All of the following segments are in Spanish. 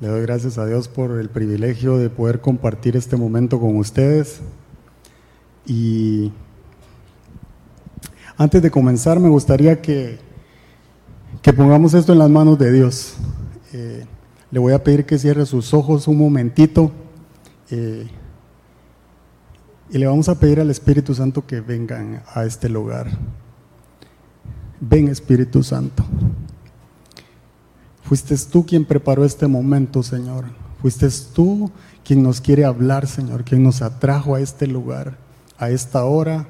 Le doy gracias a Dios por el privilegio de poder compartir este momento con ustedes. Y antes de comenzar, me gustaría que, que pongamos esto en las manos de Dios. Eh, le voy a pedir que cierre sus ojos un momentito. Eh, y le vamos a pedir al Espíritu Santo que vengan a este lugar. Ven Espíritu Santo. Fuiste tú quien preparó este momento, Señor. Fuiste tú quien nos quiere hablar, Señor, quien nos atrajo a este lugar, a esta hora.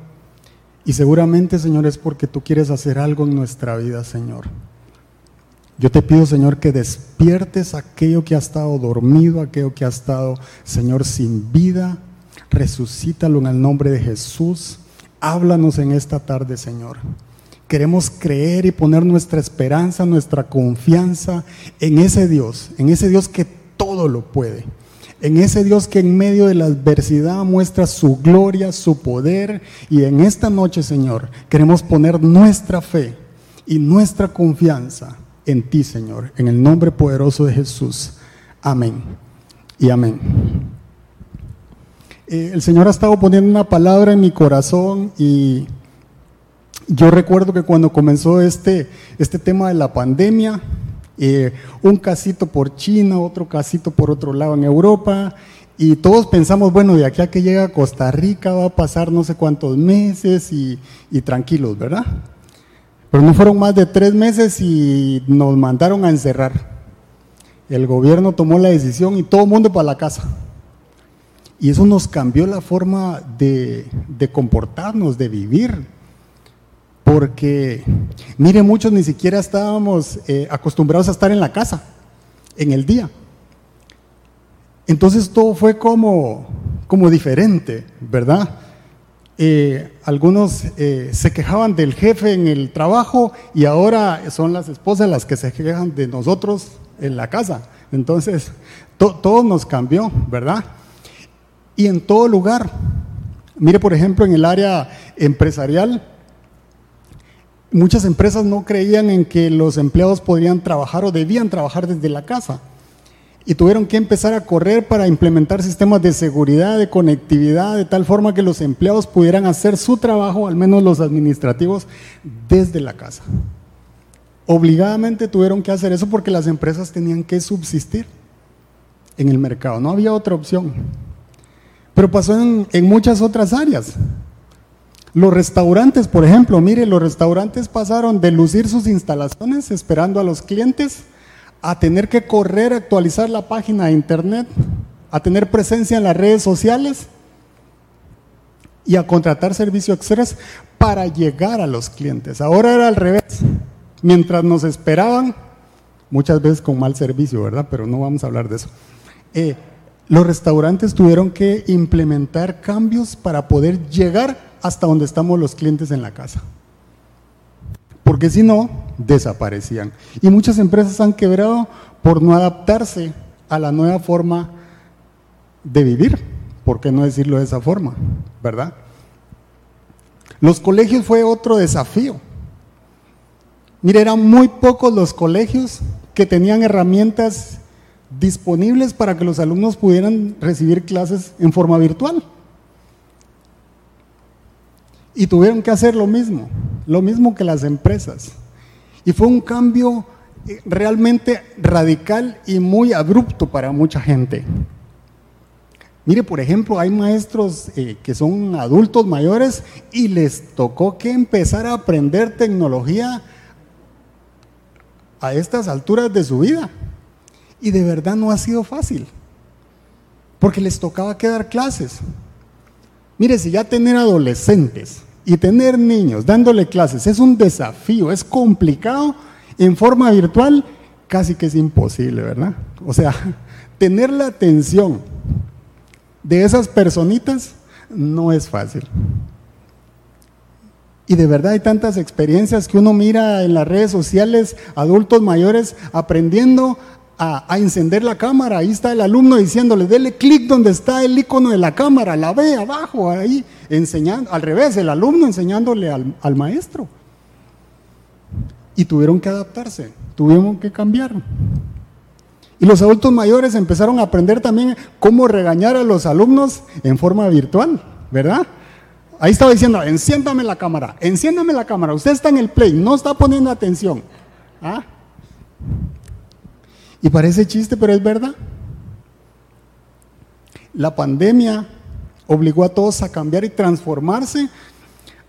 Y seguramente, Señor, es porque tú quieres hacer algo en nuestra vida, Señor. Yo te pido, Señor, que despiertes aquello que ha estado dormido, aquello que ha estado, Señor, sin vida. Resucítalo en el nombre de Jesús. Háblanos en esta tarde, Señor. Queremos creer y poner nuestra esperanza, nuestra confianza en ese Dios, en ese Dios que todo lo puede, en ese Dios que en medio de la adversidad muestra su gloria, su poder. Y en esta noche, Señor, queremos poner nuestra fe y nuestra confianza en ti, Señor, en el nombre poderoso de Jesús. Amén y amén. Eh, el Señor ha estado poniendo una palabra en mi corazón y yo recuerdo que cuando comenzó este, este tema de la pandemia, eh, un casito por China, otro casito por otro lado en Europa, y todos pensamos, bueno, de aquí a que llega Costa Rica va a pasar no sé cuántos meses y, y tranquilos, ¿verdad? Pero no fueron más de tres meses y nos mandaron a encerrar. El gobierno tomó la decisión y todo el mundo para la casa. Y eso nos cambió la forma de, de comportarnos, de vivir porque, mire, muchos ni siquiera estábamos eh, acostumbrados a estar en la casa, en el día. Entonces todo fue como, como diferente, ¿verdad? Eh, algunos eh, se quejaban del jefe en el trabajo y ahora son las esposas las que se quejan de nosotros en la casa. Entonces, todo nos cambió, ¿verdad? Y en todo lugar. Mire, por ejemplo, en el área empresarial, muchas empresas no creían en que los empleados podrían trabajar o debían trabajar desde la casa. Y tuvieron que empezar a correr para implementar sistemas de seguridad, de conectividad, de tal forma que los empleados pudieran hacer su trabajo, al menos los administrativos, desde la casa. Obligadamente tuvieron que hacer eso porque las empresas tenían que subsistir en el mercado, no había otra opción. Pero pasó en, en muchas otras áreas. Los restaurantes, por ejemplo, mire, los restaurantes pasaron de lucir sus instalaciones esperando a los clientes a tener que correr actualizar la página de internet, a tener presencia en las redes sociales y a contratar servicio express para llegar a los clientes. Ahora era al revés. Mientras nos esperaban, muchas veces con mal servicio, ¿verdad? Pero no vamos a hablar de eso. Eh, los restaurantes tuvieron que implementar cambios para poder llegar hasta donde estamos los clientes en la casa. Porque si no, desaparecían. Y muchas empresas han quebrado por no adaptarse a la nueva forma de vivir. ¿Por qué no decirlo de esa forma? ¿Verdad? Los colegios fue otro desafío. Mire, eran muy pocos los colegios que tenían herramientas disponibles para que los alumnos pudieran recibir clases en forma virtual. Y tuvieron que hacer lo mismo, lo mismo que las empresas. Y fue un cambio eh, realmente radical y muy abrupto para mucha gente. Mire, por ejemplo, hay maestros eh, que son adultos mayores y les tocó que empezar a aprender tecnología a estas alturas de su vida. Y de verdad no ha sido fácil, porque les tocaba que dar clases. Mire, si ya tener adolescentes y tener niños dándole clases es un desafío, es complicado en forma virtual, casi que es imposible, ¿verdad? O sea, tener la atención de esas personitas no es fácil. Y de verdad hay tantas experiencias que uno mira en las redes sociales, adultos mayores aprendiendo a, encender la cámara. Ahí está el alumno diciéndole, dele clic donde está el icono de la cámara, la ve abajo, ahí, enseñando, al revés, el alumno enseñándole al, al maestro. Y tuvieron que adaptarse, tuvieron que cambiar. Y los adultos mayores empezaron a aprender también cómo regañar a los alumnos en forma virtual, ¿verdad? Ahí estaba diciendo, enciéndame la cámara, enciéndame la cámara, usted está en el play, no está poniendo atención. ¿Ah? Y parece chiste, pero es verdad. La pandemia obligó a todos a cambiar y transformarse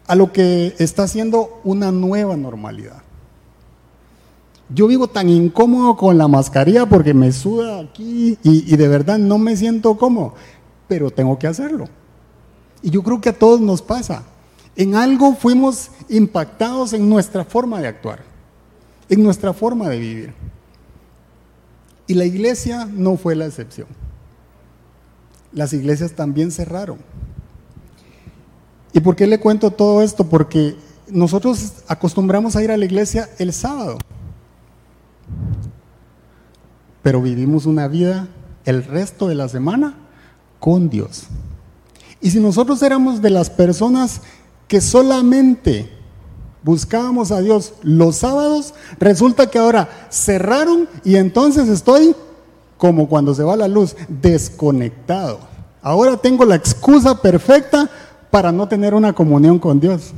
a lo que está siendo una nueva normalidad. Yo vivo tan incómodo con la mascarilla porque me suda aquí y, de verdad no me siento cómodo, pero tengo que hacerlo. Y yo creo que a todos nos pasa. En algo fuimos impactados en nuestra forma de actuar, en nuestra forma de vivir. Y la iglesia no fue la excepción. Las iglesias también cerraron. ¿Y por qué le cuento todo esto? Porque nosotros acostumbramos a ir a la iglesia el sábado pero vivimos una vida el resto de la semana con Dios. Y si nosotros éramos de las personas que solamente buscábamos a Dios los sábados, resulta que ahora cerraron y entonces estoy como cuando se va la luz, desconectado. Ahora tengo la excusa perfecta para no tener una comunión con Dios.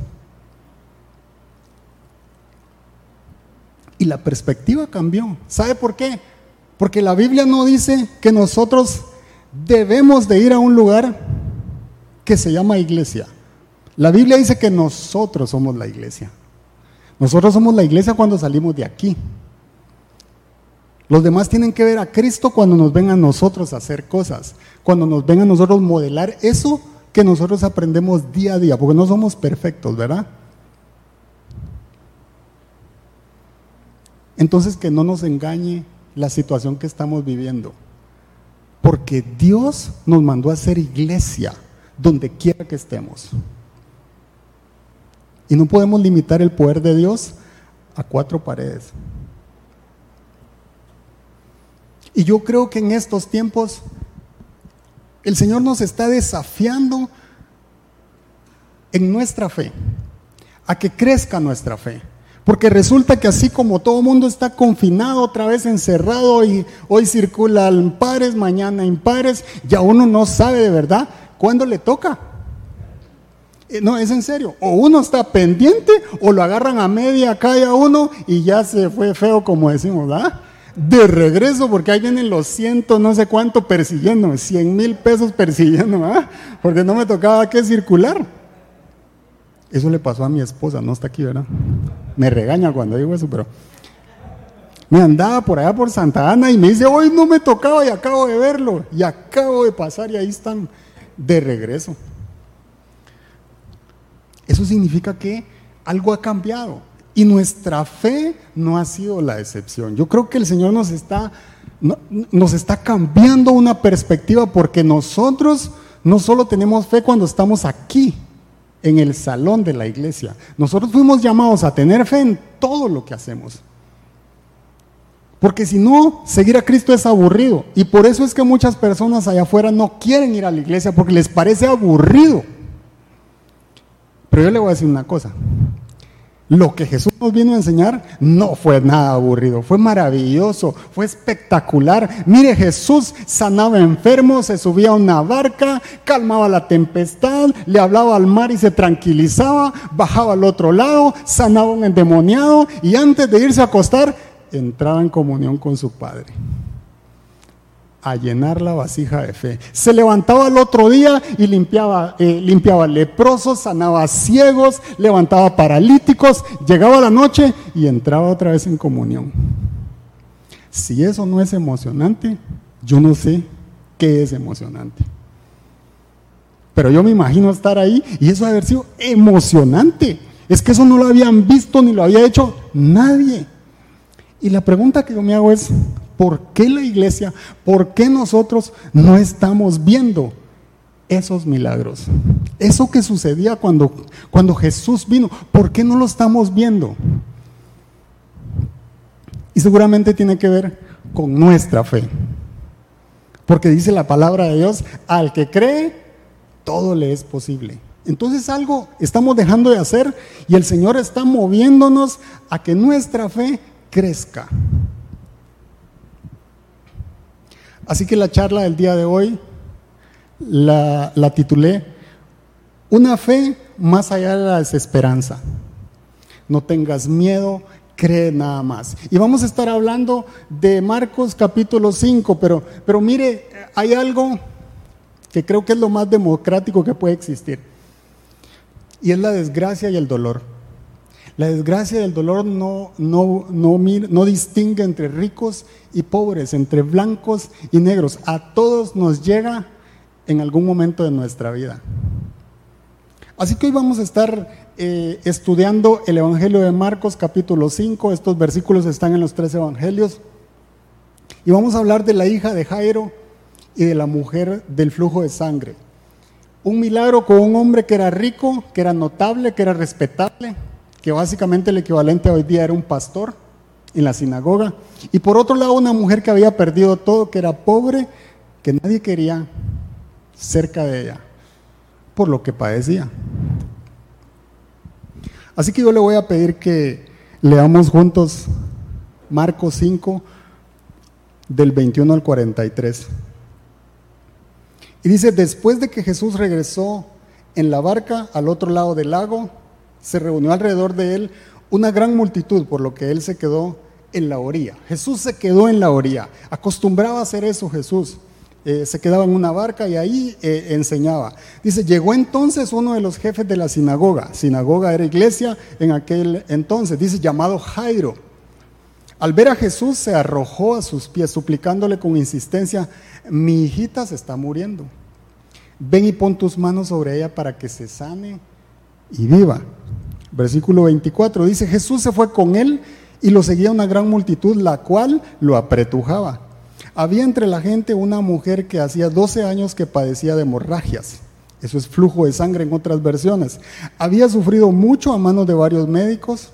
Y la perspectiva cambió. ¿Sabe por qué? Porque la Biblia no dice que nosotros debemos de ir a un lugar que se llama iglesia. La Biblia dice que nosotros somos la iglesia. Nosotros somos la iglesia cuando salimos de aquí. Los demás tienen que ver a Cristo cuando nos ven a nosotros hacer cosas, cuando nos ven a nosotros modelar eso que nosotros aprendemos día a día, porque no somos perfectos, ¿verdad? Entonces que no nos engañe la situación que estamos viviendo. Porque Dios nos mandó a ser iglesia donde quiera que estemos. Y no podemos limitar el poder de Dios a cuatro paredes. Y yo creo que en estos tiempos el Señor nos está desafiando en nuestra fe, a que crezca nuestra fe. Porque resulta que así como todo mundo está confinado, otra vez encerrado y hoy circulan pares, mañana impares, ya uno no sabe de verdad cuándo le toca. Eh, no, es en serio. O uno está pendiente o lo agarran a media calle a uno y ya se fue feo como decimos, ¿verdad? De regreso porque ahí vienen los cientos, no sé cuánto persiguiéndome, cien mil pesos persiguiéndome, ¿verdad? Porque no me tocaba que circular. Eso le pasó a mi esposa, no está aquí, ¿verdad? Me regaña cuando digo eso, pero me andaba por allá por Santa Ana y me dice, hoy no me tocaba y acabo de verlo y acabo de pasar y ahí están de regreso. Eso significa que algo ha cambiado y nuestra fe no ha sido la excepción. Yo creo que el Señor nos está, nos está cambiando una perspectiva porque nosotros no solo tenemos fe cuando estamos aquí, en el salón de la iglesia. Nosotros fuimos llamados a tener fe en todo lo que hacemos. Porque si no, seguir a Cristo es aburrido. Y por eso es que muchas personas allá afuera no quieren ir a la iglesia porque les parece aburrido. Pero yo le voy a decir una cosa. Lo que Jesús nos vino a enseñar no fue nada aburrido, fue maravilloso, fue espectacular. Mire, Jesús sanaba enfermos, se subía a una barca, calmaba la tempestad, le hablaba al mar y se tranquilizaba, bajaba al otro lado, sanaba un endemoniado y antes de irse a acostar, entraba en comunión con su Padre a llenar la vasija de fe. Se levantaba el otro día y limpiaba, eh, limpiaba leprosos, sanaba ciegos, levantaba paralíticos, llegaba la noche y entraba otra vez en comunión. Si eso no es emocionante, yo no sé qué es emocionante. Pero yo me imagino estar ahí y eso haber sido emocionante. Es que eso no lo habían visto ni lo había hecho nadie. Y la pregunta que yo me hago es, ¿Por qué la iglesia, por qué nosotros no estamos viendo esos milagros? Eso que sucedía cuando, cuando Jesús vino, ¿por qué no lo estamos viendo? Y seguramente tiene que ver con nuestra fe. Porque dice la palabra de Dios, al que cree, todo le es posible. Entonces algo estamos dejando de hacer y el Señor está moviéndonos a que nuestra fe crezca. Así que la charla del día de hoy la, titulé Una fe más allá de la desesperanza. No tengas miedo, cree nada más. Y vamos a estar hablando de Marcos capítulo 5, pero, pero mire, hay algo que creo que es lo más democrático que puede existir. Y es la desgracia y el dolor. La desgracia y el dolor no, no, no, no distingue entre ricos y pobres, entre blancos y negros. A todos nos llega en algún momento de nuestra vida. Así que hoy vamos a estar eh, estudiando el Evangelio de Marcos capítulo 5. Estos versículos están en los tres Evangelios. Y vamos a hablar de la hija de Jairo y de la mujer del flujo de sangre. Un milagro con un hombre que era rico, que era notable, que era respetable, que básicamente el equivalente hoy día era un pastor en la sinagoga. Y por otro lado una mujer que había perdido todo, que era pobre, que nadie quería cerca de ella, por lo que padecía. Así que yo le voy a pedir que leamos juntos Marcos 5, del 21 al 43. Y dice, después de que Jesús regresó en la barca al otro lado del lago, se reunió alrededor de él una gran multitud, por lo que él se quedó en la orilla. Jesús se quedó en la orilla. Acostumbraba a hacer eso Jesús. Eh, se quedaba en una barca y ahí eh, enseñaba. Dice, llegó entonces uno de los jefes de la sinagoga. Sinagoga era iglesia en aquel entonces. Dice, llamado Jairo. Al ver a Jesús se arrojó a sus pies, suplicándole con insistencia, mi hijita se está muriendo. Ven y pon tus manos sobre ella para que se sane y viva. Versículo 24 dice, Jesús se fue con él y lo seguía una gran multitud, la cual lo apretujaba. Había entre la gente una mujer que hacía 12 años que padecía de hemorragias. Eso es flujo de sangre en otras versiones. Había sufrido mucho a manos de varios médicos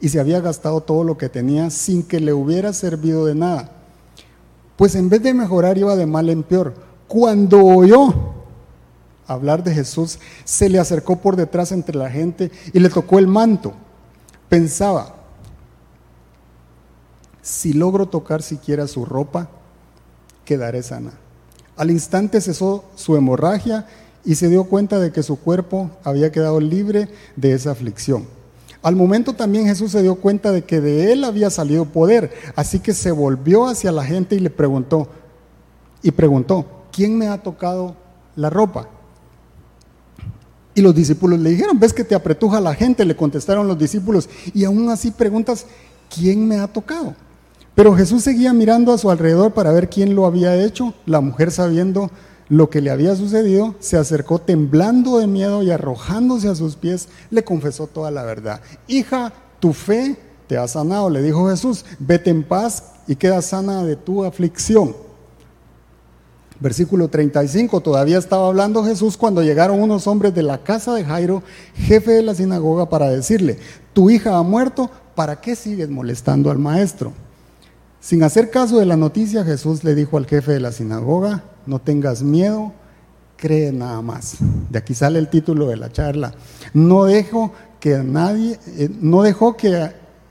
y se había gastado todo lo que tenía sin que le hubiera servido de nada. Pues en vez de mejorar iba de mal en peor. Cuando oyó hablar de Jesús, se le acercó por detrás entre la gente y le tocó el manto. Pensaba, si logro tocar siquiera su ropa, quedaré sana. Al instante cesó su hemorragia y se dio cuenta de que su cuerpo había quedado libre de esa aflicción. Al momento también Jesús se dio cuenta de que de él había salido poder, así que se volvió hacia la gente y le preguntó, y preguntó, ¿quién me ha tocado la ropa? Y los discípulos le dijeron, ¿ves que te apretuja la gente? Le contestaron los discípulos, y aún así preguntas, ¿quién me ha tocado? Pero Jesús seguía mirando a su alrededor para ver quién lo había hecho. La mujer, sabiendo lo que le había sucedido, se acercó temblando de miedo y arrojándose a sus pies, le confesó toda la verdad. Hija, tu fe te ha sanado, le dijo Jesús, vete en paz y queda sana de tu aflicción. Versículo 35, todavía estaba hablando Jesús cuando llegaron unos hombres de la casa de Jairo, jefe de la sinagoga, para decirle, tu hija ha muerto, ¿para qué sigues molestando al maestro? Sin hacer caso de la noticia, Jesús le dijo al jefe de la sinagoga, no tengas miedo, cree nada más. De aquí sale el título de la charla. No dejo que nadie, eh, no dejó que,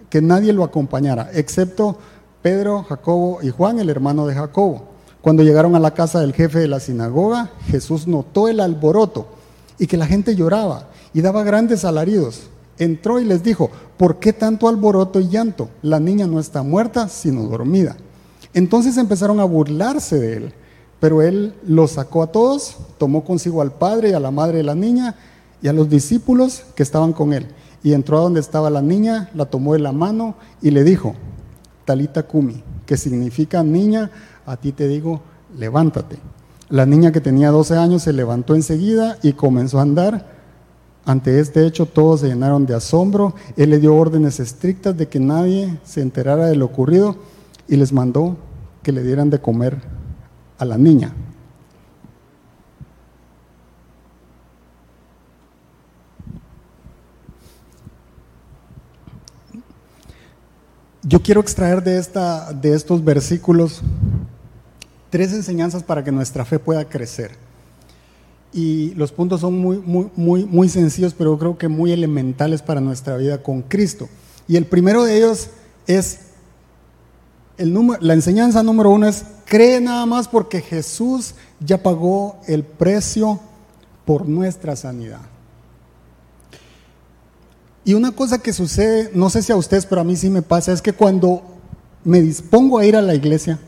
que nadie lo acompañara, excepto Pedro, Jacobo y Juan, el hermano de Jacobo. Cuando llegaron a la casa del jefe de la sinagoga, Jesús notó el alboroto y que la gente lloraba y daba grandes alaridos. Entró y les dijo, ¿por qué tanto alboroto y llanto? La niña no está muerta, sino dormida. Entonces empezaron a burlarse de él. Pero él los sacó a todos, tomó consigo al padre y a la madre de la niña y a los discípulos que estaban con él. Y entró a donde estaba la niña, la tomó de la mano y le dijo, Talita Kumi, que significa niña, a ti te digo, levántate. La niña que tenía 12 años se levantó enseguida y comenzó a andar. Ante este hecho todos se llenaron de asombro. Él le dio órdenes estrictas de que nadie se enterara de lo ocurrido y les mandó que le dieran de comer a la niña. Yo quiero extraer de, esta, de estos versículos tres enseñanzas para que nuestra fe pueda crecer. Y los puntos son muy, muy, muy, muy sencillos, pero creo que muy elementales para nuestra vida con Cristo. Y el primero de ellos es la enseñanza número uno es, cree nada más porque Jesús ya pagó el precio por nuestra sanidad. Y una cosa que sucede, no sé si a ustedes, pero a mí sí me pasa, es que cuando me dispongo a ir a la iglesia,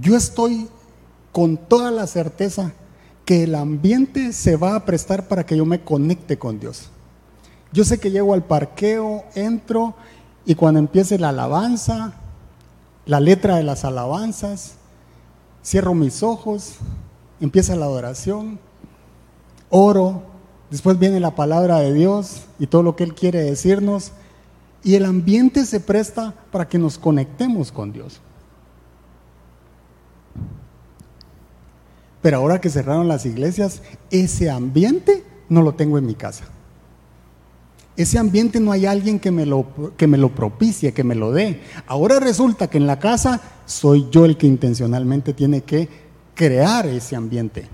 yo estoy con toda la certeza que el ambiente se va a prestar para que yo me conecte con Dios. Yo sé que llego al parqueo, entro y cuando empiece la alabanza, la letra de las alabanzas, cierro mis ojos, empieza la adoración, oro, después viene la palabra de Dios y todo lo que Él quiere decirnos, y el ambiente se presta para que nos conectemos con Dios. Pero ahora que cerraron las iglesias, ese ambiente no lo tengo en mi casa. Ese ambiente no hay alguien que me, lo, que me lo propicie, que me lo dé. Ahora resulta que en la casa soy yo el que intencionalmente tiene que crear ese ambiente.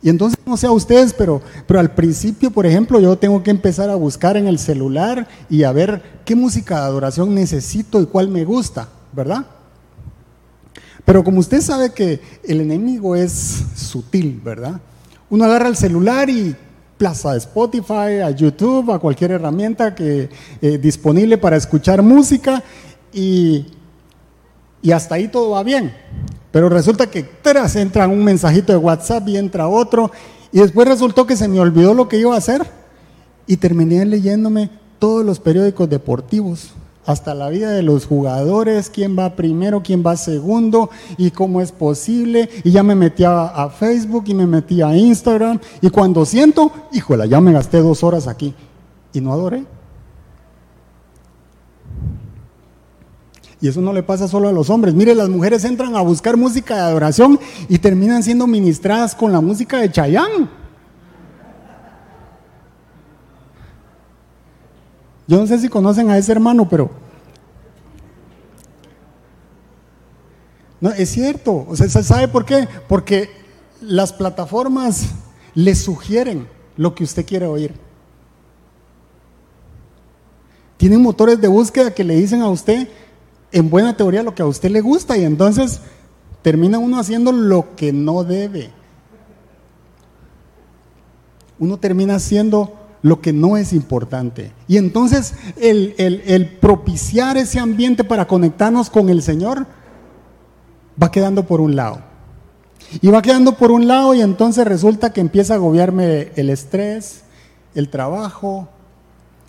Y entonces, no sé a ustedes, pero, pero al principio, por ejemplo, yo tengo que empezar a buscar en el celular y a ver qué música de adoración necesito y cuál me gusta, ¿verdad? Pero como usted sabe que el enemigo es sutil, ¿verdad? Uno agarra el celular y plaza de Spotify, a YouTube, a cualquier herramienta que eh, disponible para escuchar música y, y hasta ahí todo va bien. Pero resulta que tras entra un mensajito de WhatsApp y entra otro. Y después resultó que se me olvidó lo que iba a hacer. Y terminé leyéndome todos los periódicos deportivos. Hasta la vida de los jugadores, quién va primero, quién va segundo y cómo es posible. Y ya me metí a, Facebook y me metí a Instagram. Y cuando siento, híjole, ya me gasté dos horas aquí. Y no adoré. Y eso no le pasa solo a los hombres. Mire, las mujeres entran a buscar música de adoración y terminan siendo ministradas con la música de Chayán. Yo no sé si conocen a ese hermano, pero... No, es cierto. O sea, ¿sabe por qué? Porque las plataformas le sugieren lo que usted quiere oír. Tienen motores de búsqueda que le dicen a usted en buena teoría lo que a usted le gusta y entonces termina uno haciendo lo que no debe. Uno termina haciendo lo que no es importante. Y entonces el, el, propiciar ese ambiente para conectarnos con el Señor va quedando por un lado. Y va quedando por un lado y entonces resulta que empieza a agobiarme el estrés, el trabajo,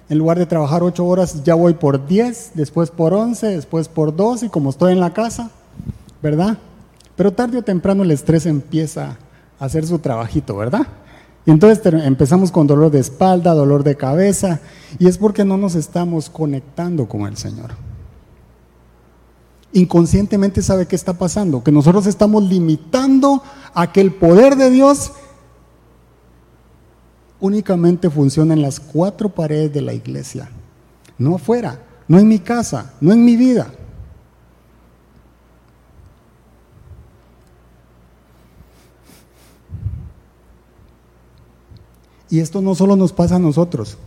en lugar de trabajar ocho horas, ya voy por diez, después por once, después por dos, y como estoy en la casa, ¿verdad? Pero tarde o temprano el estrés empieza a hacer su trabajito, ¿verdad? Y entonces empezamos con dolor de espalda, dolor de cabeza, y es porque no nos estamos conectando con el Señor. Inconscientemente sabe qué está pasando, que nosotros estamos limitando a que el poder de Dios únicamente funciona en las cuatro paredes de la iglesia, no afuera, no en mi casa, no en mi vida. Y esto no solo nos pasa a nosotros.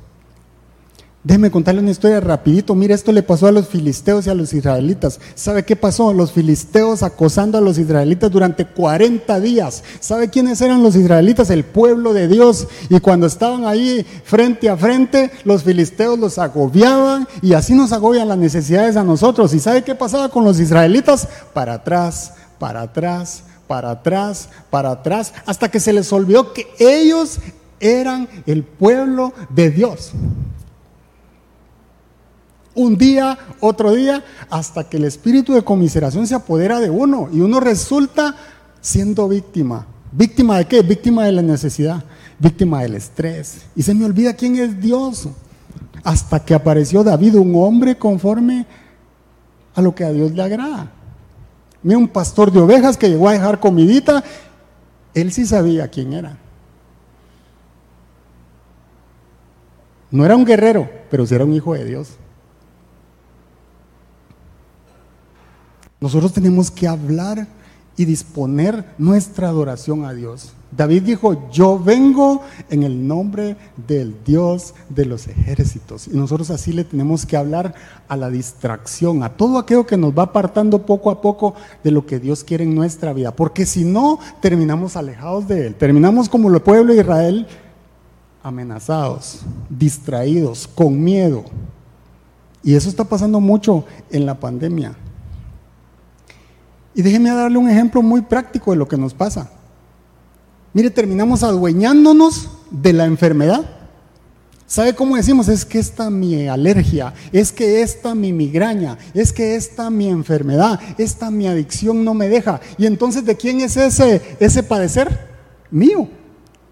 Déjeme contarle una historia rapidito. Mire, esto le pasó a los filisteos y a los israelitas. ¿Sabe qué pasó? Los filisteos acosando a los israelitas durante 40 días. ¿Sabe quiénes eran los israelitas? El pueblo de Dios. Y cuando estaban ahí frente a frente, los filisteos los agobiaban y así nos agobian las necesidades a nosotros. ¿Y sabe qué pasaba con los israelitas? Para atrás, para atrás, para atrás, para atrás, hasta que se les olvidó que ellos eran el pueblo de Dios un día, otro día, hasta que el espíritu de conmiseración se apodera de uno y uno resulta siendo víctima. ¿Víctima de qué? Víctima de la necesidad, víctima del estrés. Y se me olvida quién es Dios. Hasta que apareció David, un hombre conforme a lo que a Dios le agrada. Mira, un pastor de ovejas que llegó a dejar comidita, él sí sabía quién era. No era un guerrero, pero sí era un hijo de Dios. Nosotros tenemos que hablar y disponer nuestra adoración a Dios. David dijo, yo vengo en el nombre del Dios de los ejércitos. Y nosotros así le tenemos que hablar a la distracción, a todo aquello que nos va apartando poco a poco de lo que Dios quiere en nuestra vida. Porque si no, terminamos alejados de Él. Terminamos como el pueblo de Israel, amenazados, distraídos, con miedo. Y eso está pasando mucho en la pandemia. Y déjeme darle un ejemplo muy práctico de lo que nos pasa. Mire, terminamos adueñándonos de la enfermedad. ¿Sabe cómo decimos? Es que esta mi alergia, es que esta mi migraña, es que esta mi enfermedad, esta mi adicción no me deja. Y entonces, ¿de quién es ese, ese padecer? Mío.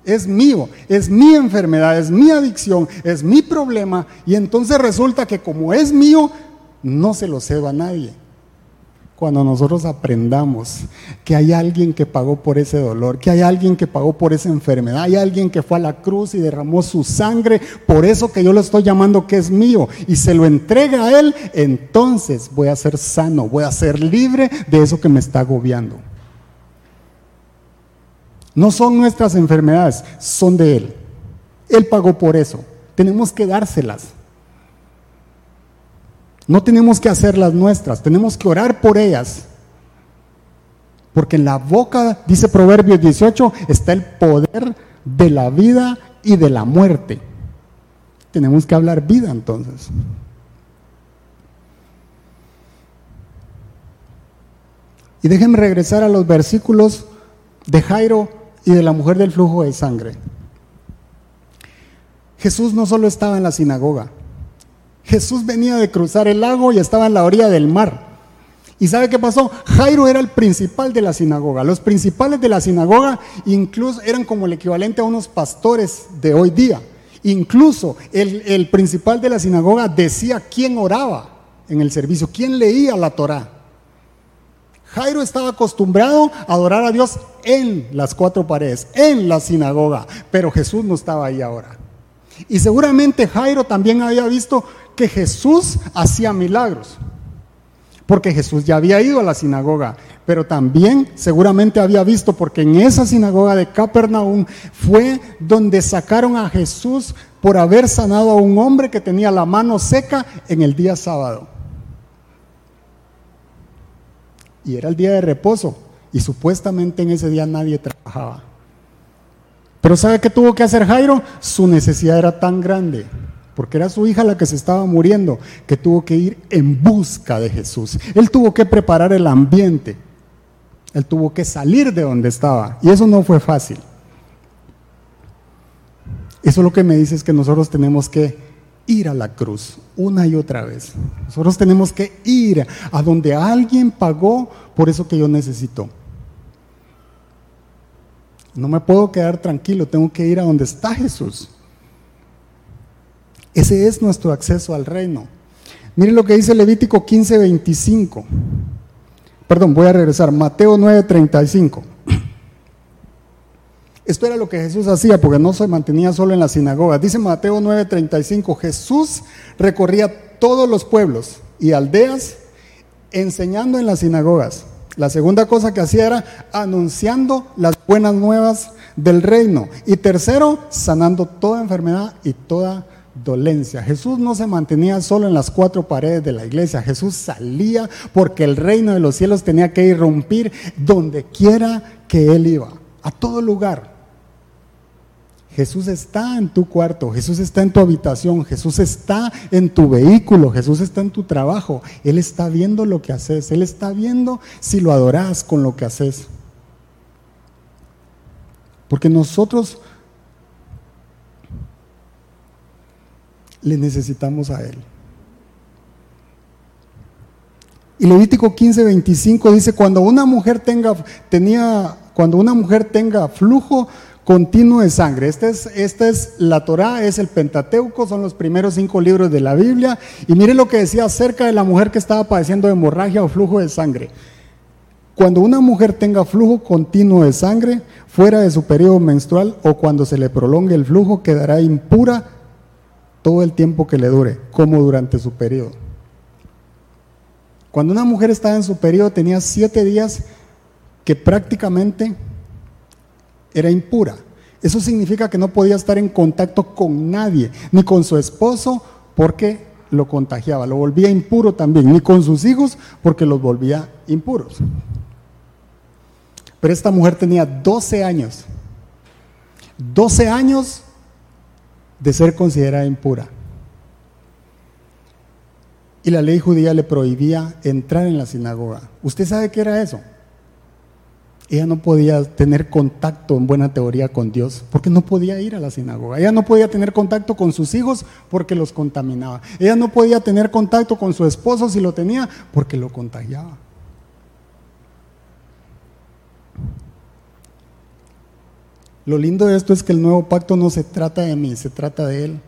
Es mío, es mi enfermedad, es mi adicción, es mi problema. Y entonces resulta que como es mío, no se lo cedo a nadie cuando nosotros aprendamos que hay alguien que pagó por ese dolor, que hay alguien que pagó por esa enfermedad, hay alguien que fue a la cruz y derramó su sangre, por eso que yo lo estoy llamando que es mío, y se lo entrega a Él, entonces voy a ser sano, voy a ser libre de eso que me está agobiando. No son nuestras enfermedades, son de Él. Él pagó por eso. Tenemos que dárselas. No tenemos que hacer las nuestras, tenemos que orar por ellas. Porque en la boca, dice Proverbios 18, está el poder de la vida y de la muerte. Tenemos que hablar vida entonces. Y déjenme regresar a los versículos de Jairo y de la mujer del flujo de sangre. Jesús no solo estaba en la sinagoga, Jesús venía de cruzar el lago y estaba en la orilla del mar. ¿Y sabe qué pasó? Jairo era el principal de la sinagoga. Los principales de la sinagoga incluso eran como el equivalente a unos pastores de hoy día. Incluso el, el principal de la sinagoga decía quién oraba en el servicio, quién leía la Torah. Jairo estaba acostumbrado a adorar a Dios en las cuatro paredes, en la sinagoga, pero Jesús no estaba ahí ahora. Y seguramente Jairo también había visto que Jesús hacía milagros, porque Jesús ya había ido a la sinagoga, pero también seguramente había visto, porque en esa sinagoga de Capernaum fue donde sacaron a Jesús por haber sanado a un hombre que tenía la mano seca en el día sábado. Y era el día de reposo, y supuestamente en ese día nadie trabajaba. Pero ¿sabe qué tuvo que hacer Jairo? Su necesidad era tan grande porque era su hija la que se estaba muriendo, que tuvo que ir en busca de Jesús. Él tuvo que preparar el ambiente, él tuvo que salir de donde estaba, y eso no fue fácil. Eso lo que me dice es que nosotros tenemos que ir a la cruz una y otra vez. Nosotros tenemos que ir a donde alguien pagó por eso que yo necesito. No me puedo quedar tranquilo, tengo que ir a donde está Jesús. Ese es nuestro acceso al reino. Miren lo que dice Levítico 15:25. Perdón, voy a regresar. Mateo 9:35. Esto era lo que Jesús hacía porque no se mantenía solo en la sinagoga. Dice Mateo 9:35, Jesús recorría todos los pueblos y aldeas enseñando en las sinagogas. La segunda cosa que hacía era anunciando las buenas nuevas del reino. Y tercero, sanando toda enfermedad y toda dolencia. Jesús no se mantenía solo en las cuatro paredes de la iglesia, Jesús salía porque el reino de los cielos tenía que irrumpir donde quiera que él iba, a todo lugar. Jesús está en tu cuarto, Jesús está en tu habitación, Jesús está en tu vehículo, Jesús está en tu trabajo. Él está viendo lo que haces, Él está viendo si lo adoras con lo que haces. Porque nosotros le necesitamos a Él. Y Levítico 15, 25 dice, cuando una mujer tenga, tenía, cuando una mujer tenga flujo continuo de sangre, esta es, esta es la Torah, es el Pentateuco, son los primeros cinco libros de la Biblia, y mire lo que decía acerca de la mujer que estaba padeciendo de hemorragia o flujo de sangre. Cuando una mujer tenga flujo continuo de sangre fuera de su periodo menstrual o cuando se le prolongue el flujo, quedará impura todo el tiempo que le dure, como durante su periodo. Cuando una mujer estaba en su periodo tenía siete días que prácticamente era impura. Eso significa que no podía estar en contacto con nadie, ni con su esposo, porque lo contagiaba, lo volvía impuro también, ni con sus hijos, porque los volvía impuros. Pero esta mujer tenía 12 años, 12 años de ser considerada impura. Y la ley judía le prohibía entrar en la sinagoga. ¿Usted sabe qué era eso? Ella no podía tener contacto en buena teoría con Dios porque no podía ir a la sinagoga. Ella no podía tener contacto con sus hijos porque los contaminaba. Ella no podía tener contacto con su esposo si lo tenía porque lo contagiaba. Lo lindo de esto es que el nuevo pacto no se trata de mí, se trata de Él.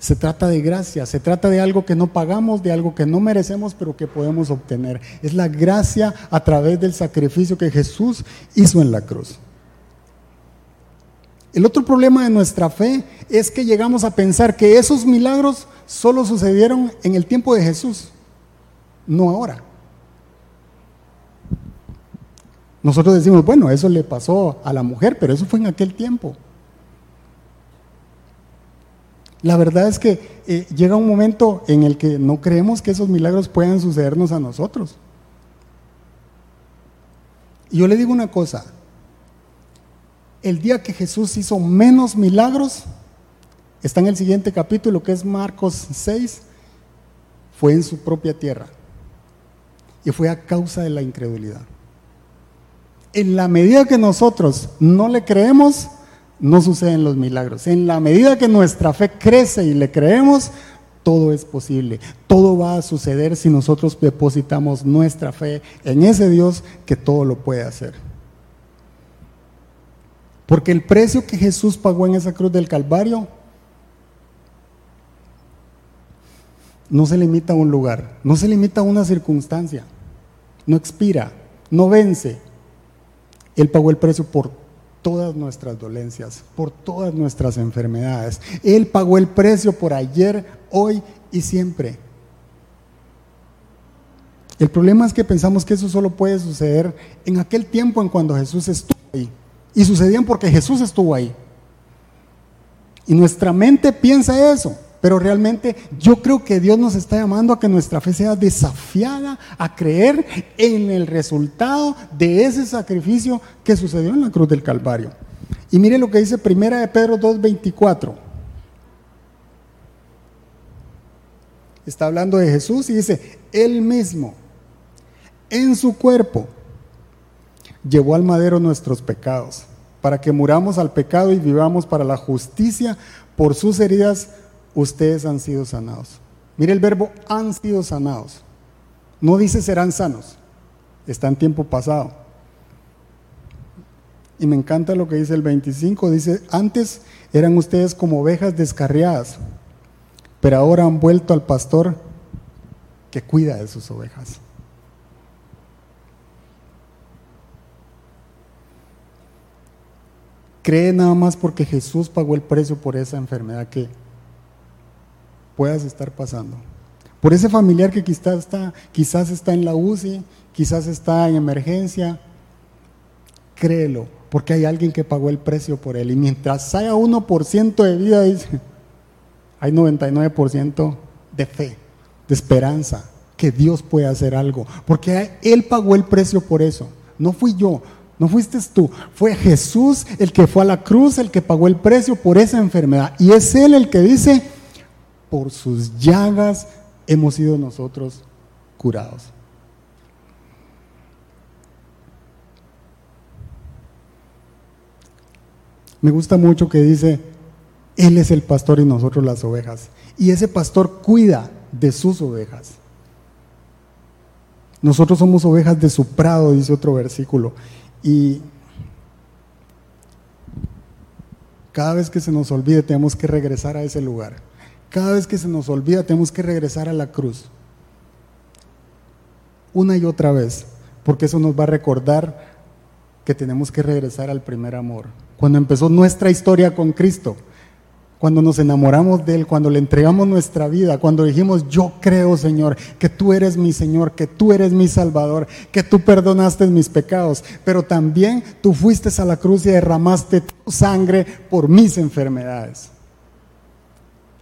Se trata de gracia, se trata de algo que no pagamos, de algo que no merecemos, pero que podemos obtener. Es la gracia a través del sacrificio que Jesús hizo en la cruz. El otro problema de nuestra fe es que llegamos a pensar que esos milagros solo sucedieron en el tiempo de Jesús, no ahora. Nosotros decimos, bueno, eso le pasó a la mujer, pero eso fue en aquel tiempo. La verdad es que eh, llega un momento en el que no creemos que esos milagros puedan sucedernos a nosotros. Y yo le digo una cosa, el día que Jesús hizo menos milagros, está en el siguiente capítulo que es Marcos 6, fue en su propia tierra. Y fue a causa de la incredulidad. En la medida que nosotros no le creemos, no suceden los milagros. En la medida que nuestra fe crece y le creemos, todo es posible. Todo va a suceder si nosotros depositamos nuestra fe en ese Dios que todo lo puede hacer. Porque el precio que Jesús pagó en esa cruz del Calvario no se limita a un lugar, no se limita a una circunstancia, no expira, no vence. Él pagó el precio por todas nuestras dolencias, por todas nuestras enfermedades. Él pagó el precio por ayer, hoy y siempre. El problema es que pensamos que eso solo puede suceder en aquel tiempo en cuando Jesús estuvo ahí. Y sucedían porque Jesús estuvo ahí. Y nuestra mente piensa eso. Pero realmente yo creo que Dios nos está llamando a que nuestra fe sea desafiada a creer en el resultado de ese sacrificio que sucedió en la cruz del Calvario. Y mire lo que dice Primera de Pedro 2:24. Está hablando de Jesús y dice, él mismo en su cuerpo llevó al madero nuestros pecados, para que muramos al pecado y vivamos para la justicia por sus heridas ustedes han sido sanados. Mire el verbo han sido sanados. No dice serán sanos. Está en tiempo pasado. Y me encanta lo que dice el 25. Dice, antes eran ustedes como ovejas descarriadas, pero ahora han vuelto al pastor que cuida de sus ovejas. Cree nada más porque Jesús pagó el precio por esa enfermedad que puedas estar pasando. Por ese familiar que quizás está, quizás está en la UCI, quizás está en emergencia, créelo, porque hay alguien que pagó el precio por él. Y mientras haya 1% de vida, dice, hay 99% de fe, de esperanza, que Dios puede hacer algo. Porque Él pagó el precio por eso. No fui yo, no fuiste tú, fue Jesús el que fue a la cruz, el que pagó el precio por esa enfermedad. Y es Él el que dice, por sus llagas hemos sido nosotros curados. Me gusta mucho que dice, Él es el pastor y nosotros las ovejas. Y ese pastor cuida de sus ovejas. Nosotros somos ovejas de su prado, dice otro versículo. Y cada vez que se nos olvide tenemos que regresar a ese lugar. Cada vez que se nos olvida tenemos que regresar a la cruz. Una y otra vez, porque eso nos va a recordar que tenemos que regresar al primer amor. Cuando empezó nuestra historia con Cristo, cuando nos enamoramos de Él, cuando le entregamos nuestra vida, cuando dijimos, yo creo, Señor, que tú eres mi Señor, que tú eres mi Salvador, que tú perdonaste mis pecados, pero también tú fuiste a la cruz y derramaste tu sangre por mis enfermedades.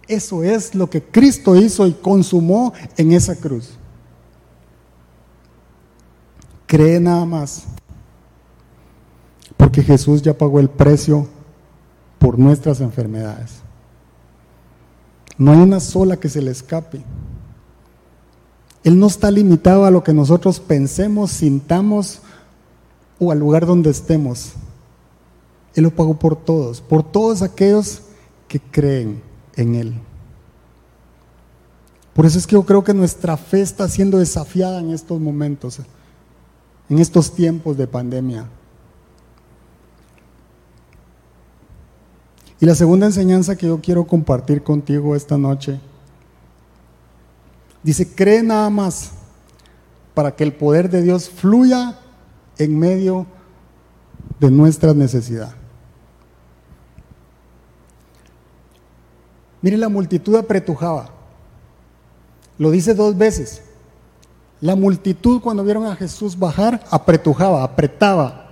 Eso es lo que Cristo hizo y consumó en esa cruz. Cree nada más, porque Jesús ya pagó el precio por nuestras enfermedades. No hay una sola que se le escape. Él no está limitado a lo que nosotros pensemos, sintamos o al lugar donde estemos. Él lo pagó por todos, por todos aquellos que creen en Él. Por eso es que yo creo que nuestra fe está siendo desafiada en estos momentos, en estos tiempos de pandemia. Y la segunda enseñanza que yo quiero compartir contigo esta noche, dice, cree nada más para que el poder de Dios fluya en medio de nuestra necesidad. Mire, la multitud apretujaba. Lo dice dos veces. La multitud cuando vieron a Jesús bajar, apretujaba, apretaba.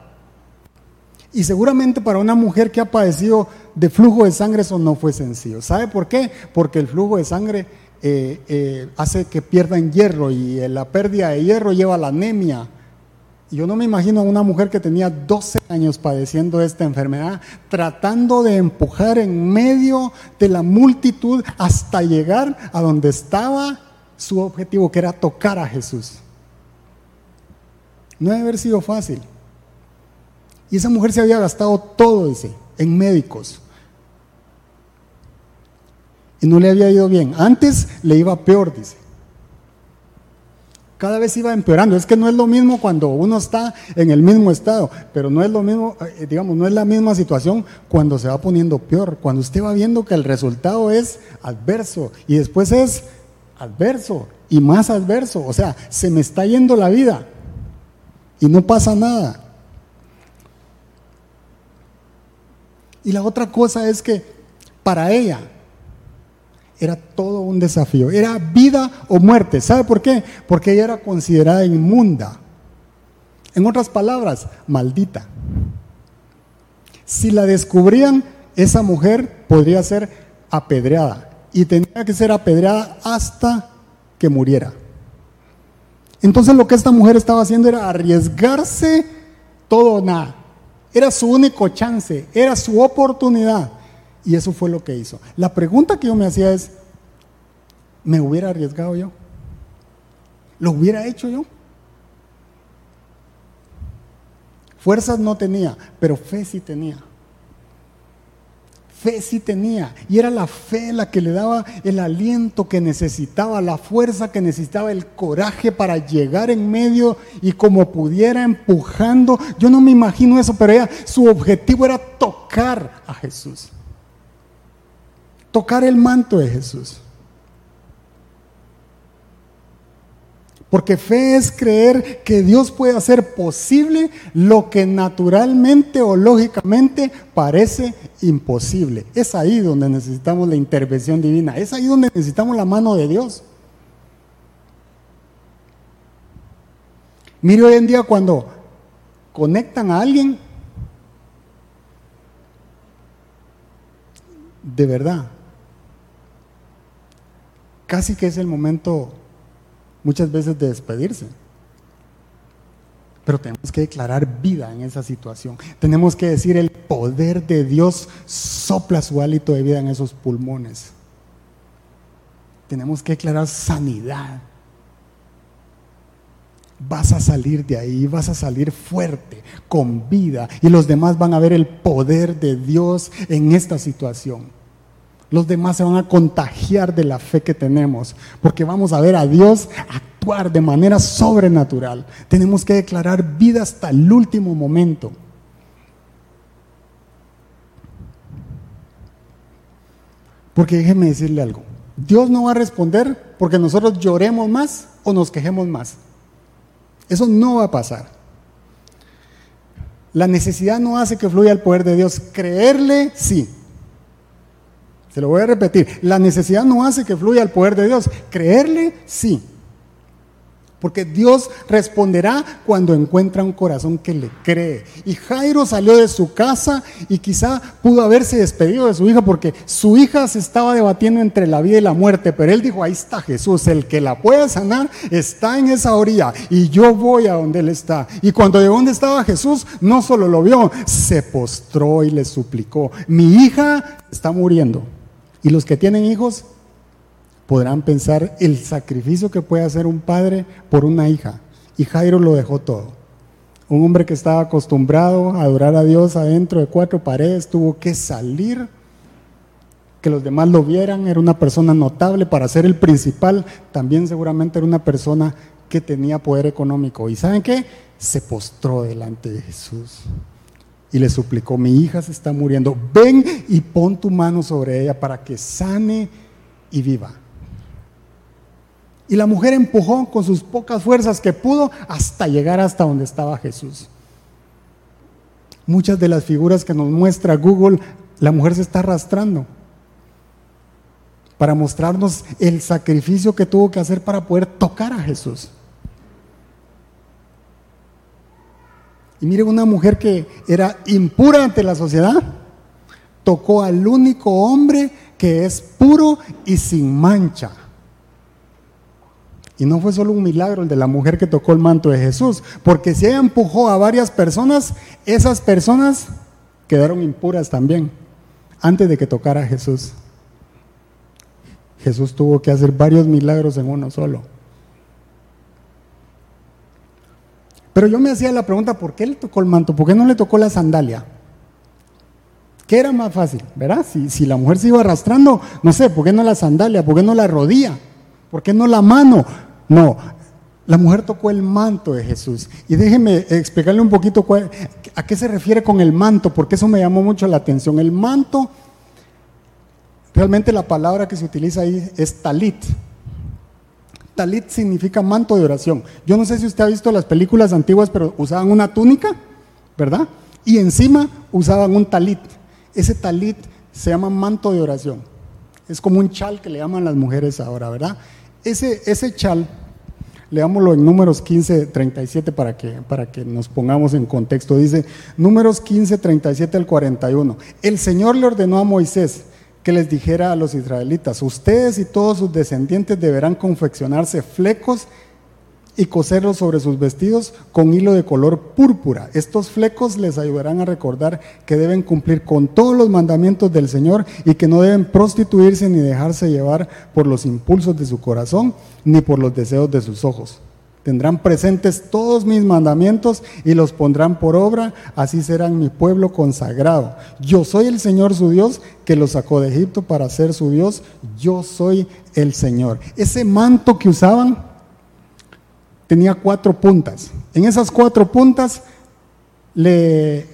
Y seguramente para una mujer que ha padecido de flujo de sangre eso no fue sencillo. ¿Sabe por qué? Porque el flujo de sangre eh, eh, hace que pierdan hierro y la pérdida de hierro lleva a la anemia. Yo no me imagino a una mujer que tenía 12 años padeciendo esta enfermedad, tratando de empujar en medio de la multitud hasta llegar a donde estaba su objetivo, que era tocar a Jesús. No debe haber sido fácil. Y esa mujer se había gastado todo, dice, en médicos. Y no le había ido bien. Antes le iba peor, dice. Cada vez iba empeorando. Es que no es lo mismo cuando uno está en el mismo estado, pero no es lo mismo, eh, digamos, no es la misma situación cuando se va poniendo peor. Cuando usted va viendo que el resultado es adverso y después es adverso y más adverso. O sea, se me está yendo la vida y no pasa nada. Y la otra cosa es que para ella era todo un desafío, era vida o muerte. ¿Sabe por qué? Porque ella era considerada inmunda. En otras palabras, maldita. Si la descubrían, esa mujer podría ser apedreada y tenía que ser apedreada hasta que muriera. Entonces lo que esta mujer estaba haciendo era arriesgarse todo o nada. Era su único chance, era su oportunidad. Y eso fue lo que hizo. La pregunta que yo me hacía es, ¿me hubiera arriesgado yo? ¿Lo hubiera hecho yo? Fuerzas no tenía, pero fe sí tenía. Fe sí tenía. Y era la fe la que le daba el aliento que necesitaba, la fuerza que necesitaba, el coraje para llegar en medio y como pudiera empujando. Yo no me imagino eso, pero ella, su objetivo era tocar a Jesús. Tocar el manto de Jesús. Porque fe es creer que Dios puede hacer posible lo que naturalmente o lógicamente parece imposible. Es ahí donde necesitamos la intervención divina. Es ahí donde necesitamos la mano de Dios. Mire hoy en día cuando conectan a alguien, de verdad, casi que es el momento muchas veces de despedirse. Pero tenemos que declarar vida en esa situación. Tenemos que decir el poder de Dios sopla su hálito de vida en esos pulmones. Tenemos que declarar sanidad. Vas a salir de ahí, vas a salir fuerte, con vida, y los demás van a ver el poder de Dios en esta situación. Los demás se van a contagiar de la fe que tenemos, porque vamos a ver a Dios actuar de manera sobrenatural. Tenemos que declarar vida hasta el último momento. Porque déjeme decirle algo, Dios no va a responder porque nosotros lloremos más o nos quejemos más. Eso no va a pasar. La necesidad no hace que fluya el poder de Dios. Creerle, sí. Se lo voy a repetir. La necesidad no hace que fluya el poder de Dios. Creerle, sí. Porque Dios responderá cuando encuentra un corazón que le cree. Y Jairo salió de su casa y quizá pudo haberse despedido de su hija porque su hija se estaba debatiendo entre la vida y la muerte. Pero él dijo, ahí está Jesús, el que la puede sanar está en esa orilla y yo voy a donde él está. Y cuando de donde estaba Jesús, no solo lo vio, se postró y le suplicó, mi hija está muriendo. Y los que tienen hijos podrán pensar el sacrificio que puede hacer un padre por una hija. Y Jairo lo dejó todo. Un hombre que estaba acostumbrado a adorar a Dios adentro de cuatro paredes tuvo que salir, que los demás lo vieran, era una persona notable para ser el principal, también seguramente era una persona que tenía poder económico. ¿Y saben qué? Se postró delante de Jesús y le suplicó, mi hija se está muriendo, ven y pon tu mano sobre ella para que sane y viva. Y la mujer empujó con sus pocas fuerzas que pudo hasta llegar hasta donde estaba Jesús. Muchas de las figuras que nos muestra Google, la mujer se está arrastrando para mostrarnos el sacrificio que tuvo que hacer para poder tocar a Jesús. Y mire, una mujer que era impura ante la sociedad, tocó al único hombre que es puro y sin mancha. Y no fue solo un milagro el de la mujer que tocó el manto de Jesús, porque si ella empujó a varias personas, esas personas quedaron impuras también, antes de que tocara a Jesús. Jesús tuvo que hacer varios milagros en uno solo. Pero yo me hacía la pregunta, ¿por qué le tocó el manto? ¿Por qué no le tocó la sandalia? ¿Qué era más fácil? ¿Verdad? Si, la mujer se iba arrastrando, no sé, ¿por qué no la sandalia? ¿Por qué no la rodilla? ¿Por qué no la mano? No, la mujer tocó el manto de Jesús. Y déjeme explicarle un poquito a qué se refiere con el manto, porque eso me llamó mucho la atención. El manto, realmente la palabra que se utiliza ahí es talit. Talit significa manto de oración. Yo no sé si usted ha visto las películas antiguas, pero usaban una túnica, ¿verdad? Y encima usaban un talit. Ese talit se llama manto de oración. Es como un chal que le llaman las mujeres ahora, ¿verdad? Ese, ese chal, leámoslo en números 15, 37 para que, para que nos pongamos en contexto. Dice, números 15, 37 al 41. El Señor le ordenó a Moisés que les dijera a los israelitas, ustedes y todos sus descendientes deberán confeccionarse flecos y coserlos sobre sus vestidos con hilo de color púrpura. Estos flecos les ayudarán a recordar que deben cumplir con todos los mandamientos del Señor y que no deben prostituirse ni dejarse llevar por los impulsos de su corazón ni por los deseos de sus ojos. Tendrán presentes todos mis mandamientos y los pondrán por obra, así serán mi pueblo consagrado. Yo soy el Señor su Dios que los sacó de Egipto para ser su Dios. Yo soy el Señor. Ese manto que usaban tenía cuatro puntas. En esas cuatro puntas le,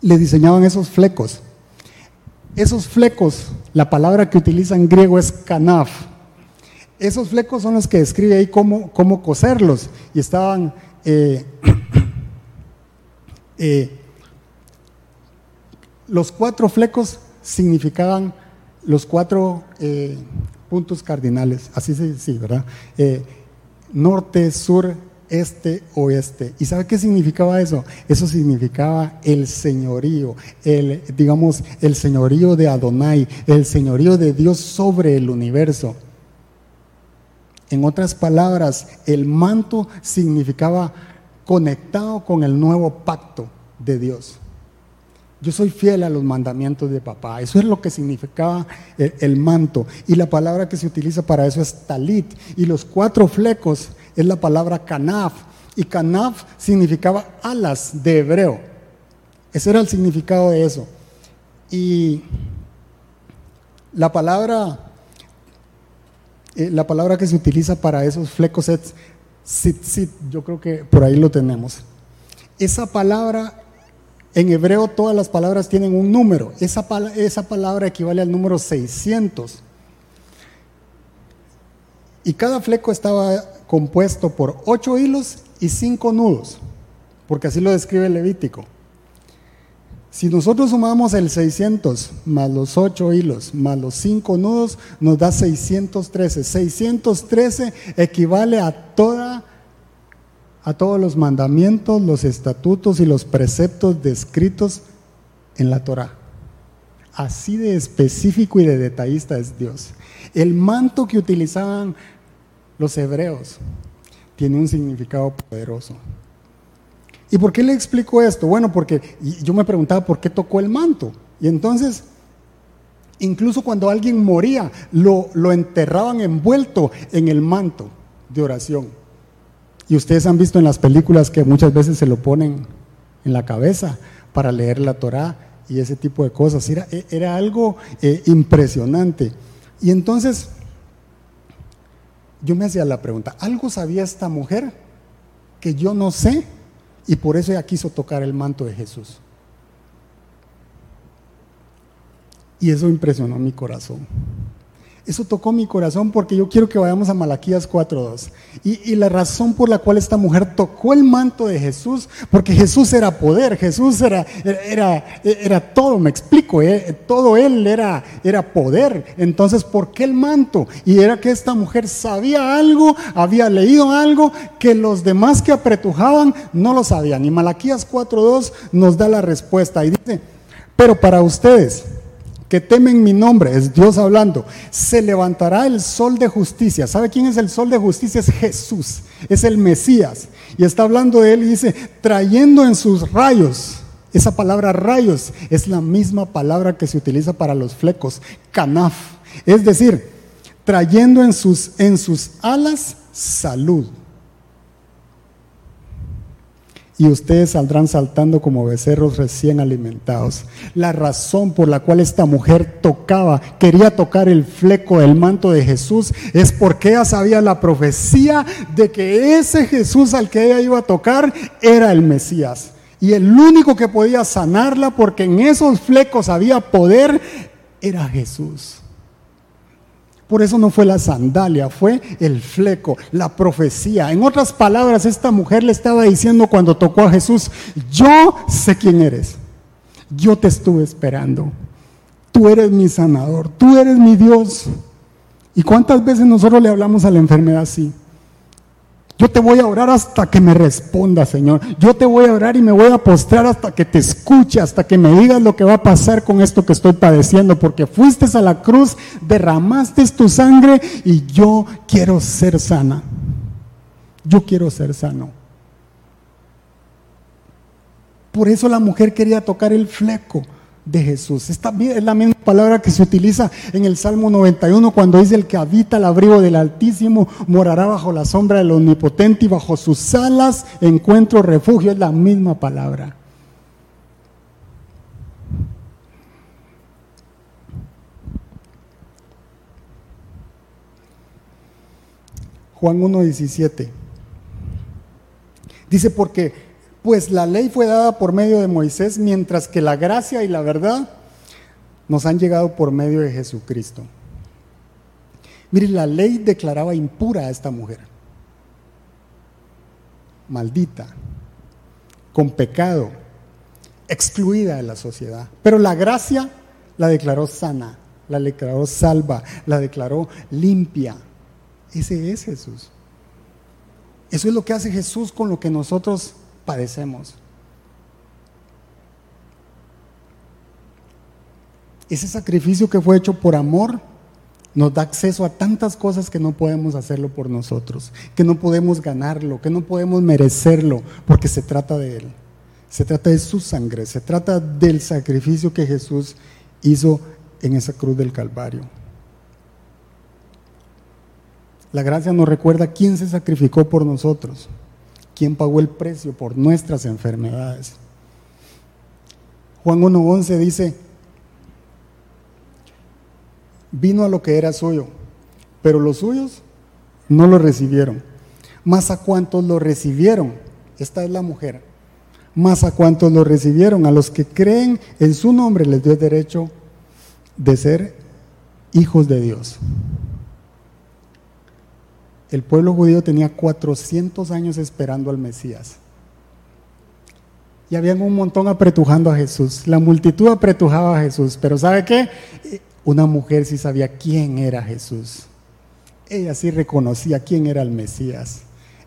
diseñaban esos flecos. Esos flecos, la palabra que utiliza en griego es kanaf. Esos flecos son los que describe ahí cómo, cómo coserlos. Y estaban eh, eh, los cuatro flecos significaban los cuatro eh, puntos cardinales, así se dice, ¿verdad? norte, sur, este, oeste. ¿Y sabe qué significaba eso? Eso significaba el señorío, el, digamos, el señorío de Adonai, el señorío de Dios sobre el universo. En otras palabras, el manto significaba conectado con el nuevo pacto de Dios. Yo soy fiel a los mandamientos de papá. Eso es lo que significaba el, manto. Y la palabra que se utiliza para eso es talit. Y los cuatro flecos es la palabra kanaf. Y kanaf significaba alas de hebreo. Ese era el significado de eso. Y la palabra, eh, la palabra que se utiliza para esos flecos es sit, Yo creo que por ahí lo tenemos. Esa palabra en hebreo todas las palabras tienen un número. Esa, esa palabra equivale al número 600. Y cada fleco estaba compuesto por ocho hilos y cinco nudos, porque así lo describe el Levítico. Si nosotros sumamos el 600 más los 8 hilos más los 5 nudos, nos da 613. 613 equivale a toda a todos los mandamientos, los estatutos y los preceptos descritos en la Torah. Así de específico y de detallista es Dios. El manto que utilizaban los hebreos tiene un significado poderoso. ¿Y por qué le explico esto? Bueno, porque yo me preguntaba por qué tocó el manto. Y entonces, incluso cuando alguien moría, lo, enterraban envuelto en el manto de oración. Y ustedes han visto en las películas que muchas veces se lo ponen en la cabeza para leer la Torá y ese tipo de cosas. Era, era algo eh, impresionante. Y entonces yo me hacía la pregunta, ¿algo sabía esta mujer que yo no sé? Y por eso ella quiso tocar el manto de Jesús. Y eso impresionó mi corazón. Eso tocó mi corazón porque yo quiero que vayamos a Malaquías 4.2. Y, y, la razón por la cual esta mujer tocó el manto de Jesús, porque Jesús era poder, Jesús era, era, era todo, me explico, ¿eh? todo él era, era poder. Entonces, ¿por qué el manto? Y era que esta mujer sabía algo, había leído algo que los demás que apretujaban no lo sabían. Y Malaquías 4.2 nos da la respuesta y dice, pero para ustedes, que temen mi nombre, es Dios hablando, se levantará el sol de justicia. ¿Sabe quién es el sol de justicia? Es Jesús, es el Mesías. Y está hablando de él y dice, trayendo en sus rayos, esa palabra rayos es la misma palabra que se utiliza para los flecos, canaf. Es decir, trayendo en sus, en sus alas salud y ustedes saldrán saltando como becerros recién alimentados. La razón por la cual esta mujer tocaba, quería tocar el fleco del manto de Jesús, es porque ella sabía la profecía de que ese Jesús al que ella iba a tocar era el Mesías. Y el único que podía sanarla, porque en esos flecos había poder, era Jesús. Por eso no fue la sandalia, fue el fleco, la profecía. En otras palabras, esta mujer le estaba diciendo cuando tocó a Jesús, yo sé quién eres, yo te estuve esperando, tú eres mi sanador, tú eres mi Dios. ¿Y cuántas veces nosotros le hablamos a la enfermedad así? Yo te voy a orar hasta que me responda, Señor. Yo te voy a orar y me voy a postrar hasta que te escuche, hasta que me digas lo que va a pasar con esto que estoy padeciendo, porque fuiste a la cruz, derramaste tu sangre y yo quiero ser sana. Yo quiero ser sano. Por eso la mujer quería tocar el fleco de Jesús. Esta es la misma palabra que se utiliza en el Salmo 91 cuando dice el que habita el abrigo del Altísimo morará bajo la sombra del Omnipotente y bajo sus alas encuentro refugio. Es la misma palabra. Juan 1.17. Dice porque pues la ley fue dada por medio de Moisés, mientras que la gracia y la verdad nos han llegado por medio de Jesucristo. Mire, la ley declaraba impura a esta mujer, maldita, con pecado, excluida de la sociedad. Pero la gracia la declaró sana, la declaró salva, la declaró limpia. Ese es Jesús. Eso es lo que hace Jesús con lo que nosotros padecemos. Ese sacrificio que fue hecho por amor nos da acceso a tantas cosas que no podemos hacerlo por nosotros, que no podemos ganarlo, que no podemos merecerlo, porque se trata de Él. Se trata de su sangre, se trata del sacrificio que Jesús hizo en esa cruz del Calvario. La gracia nos recuerda quién se sacrificó por nosotros. ¿Quién pagó el precio por nuestras enfermedades? Juan 1.11 dice, vino a lo que era suyo, pero los suyos no lo recibieron. Más a cuantos lo recibieron, esta es la mujer, más a cuantos lo recibieron, a los que creen en su nombre les dio derecho de ser hijos de Dios. El pueblo judío tenía 400 años esperando al Mesías. y habían un montón apretujando a Jesús. La multitud apretujaba a Jesús, pero ¿sabe qué? Una mujer sí sabía quién era Jesús. Ella sí reconocía quién era el Mesías.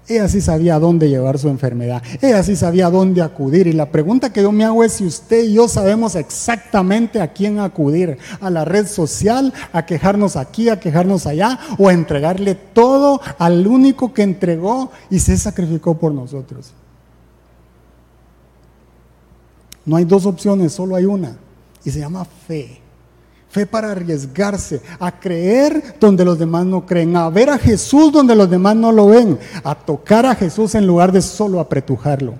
Ella sí sabía dónde llevar su enfermedad. Ella sí sabía dónde acudir. Y la pregunta que yo me hago es si usted y yo sabemos exactamente a quién acudir. A la red social, a quejarnos aquí, a quejarnos allá, o a entregarle todo al único que entregó y se sacrificó por nosotros. No hay dos opciones, solo hay una. Y se llama fe. Fe para arriesgarse, a creer donde los demás no creen, a ver a Jesús donde los demás no lo ven, a tocar a Jesús en lugar de solo apretujarlo.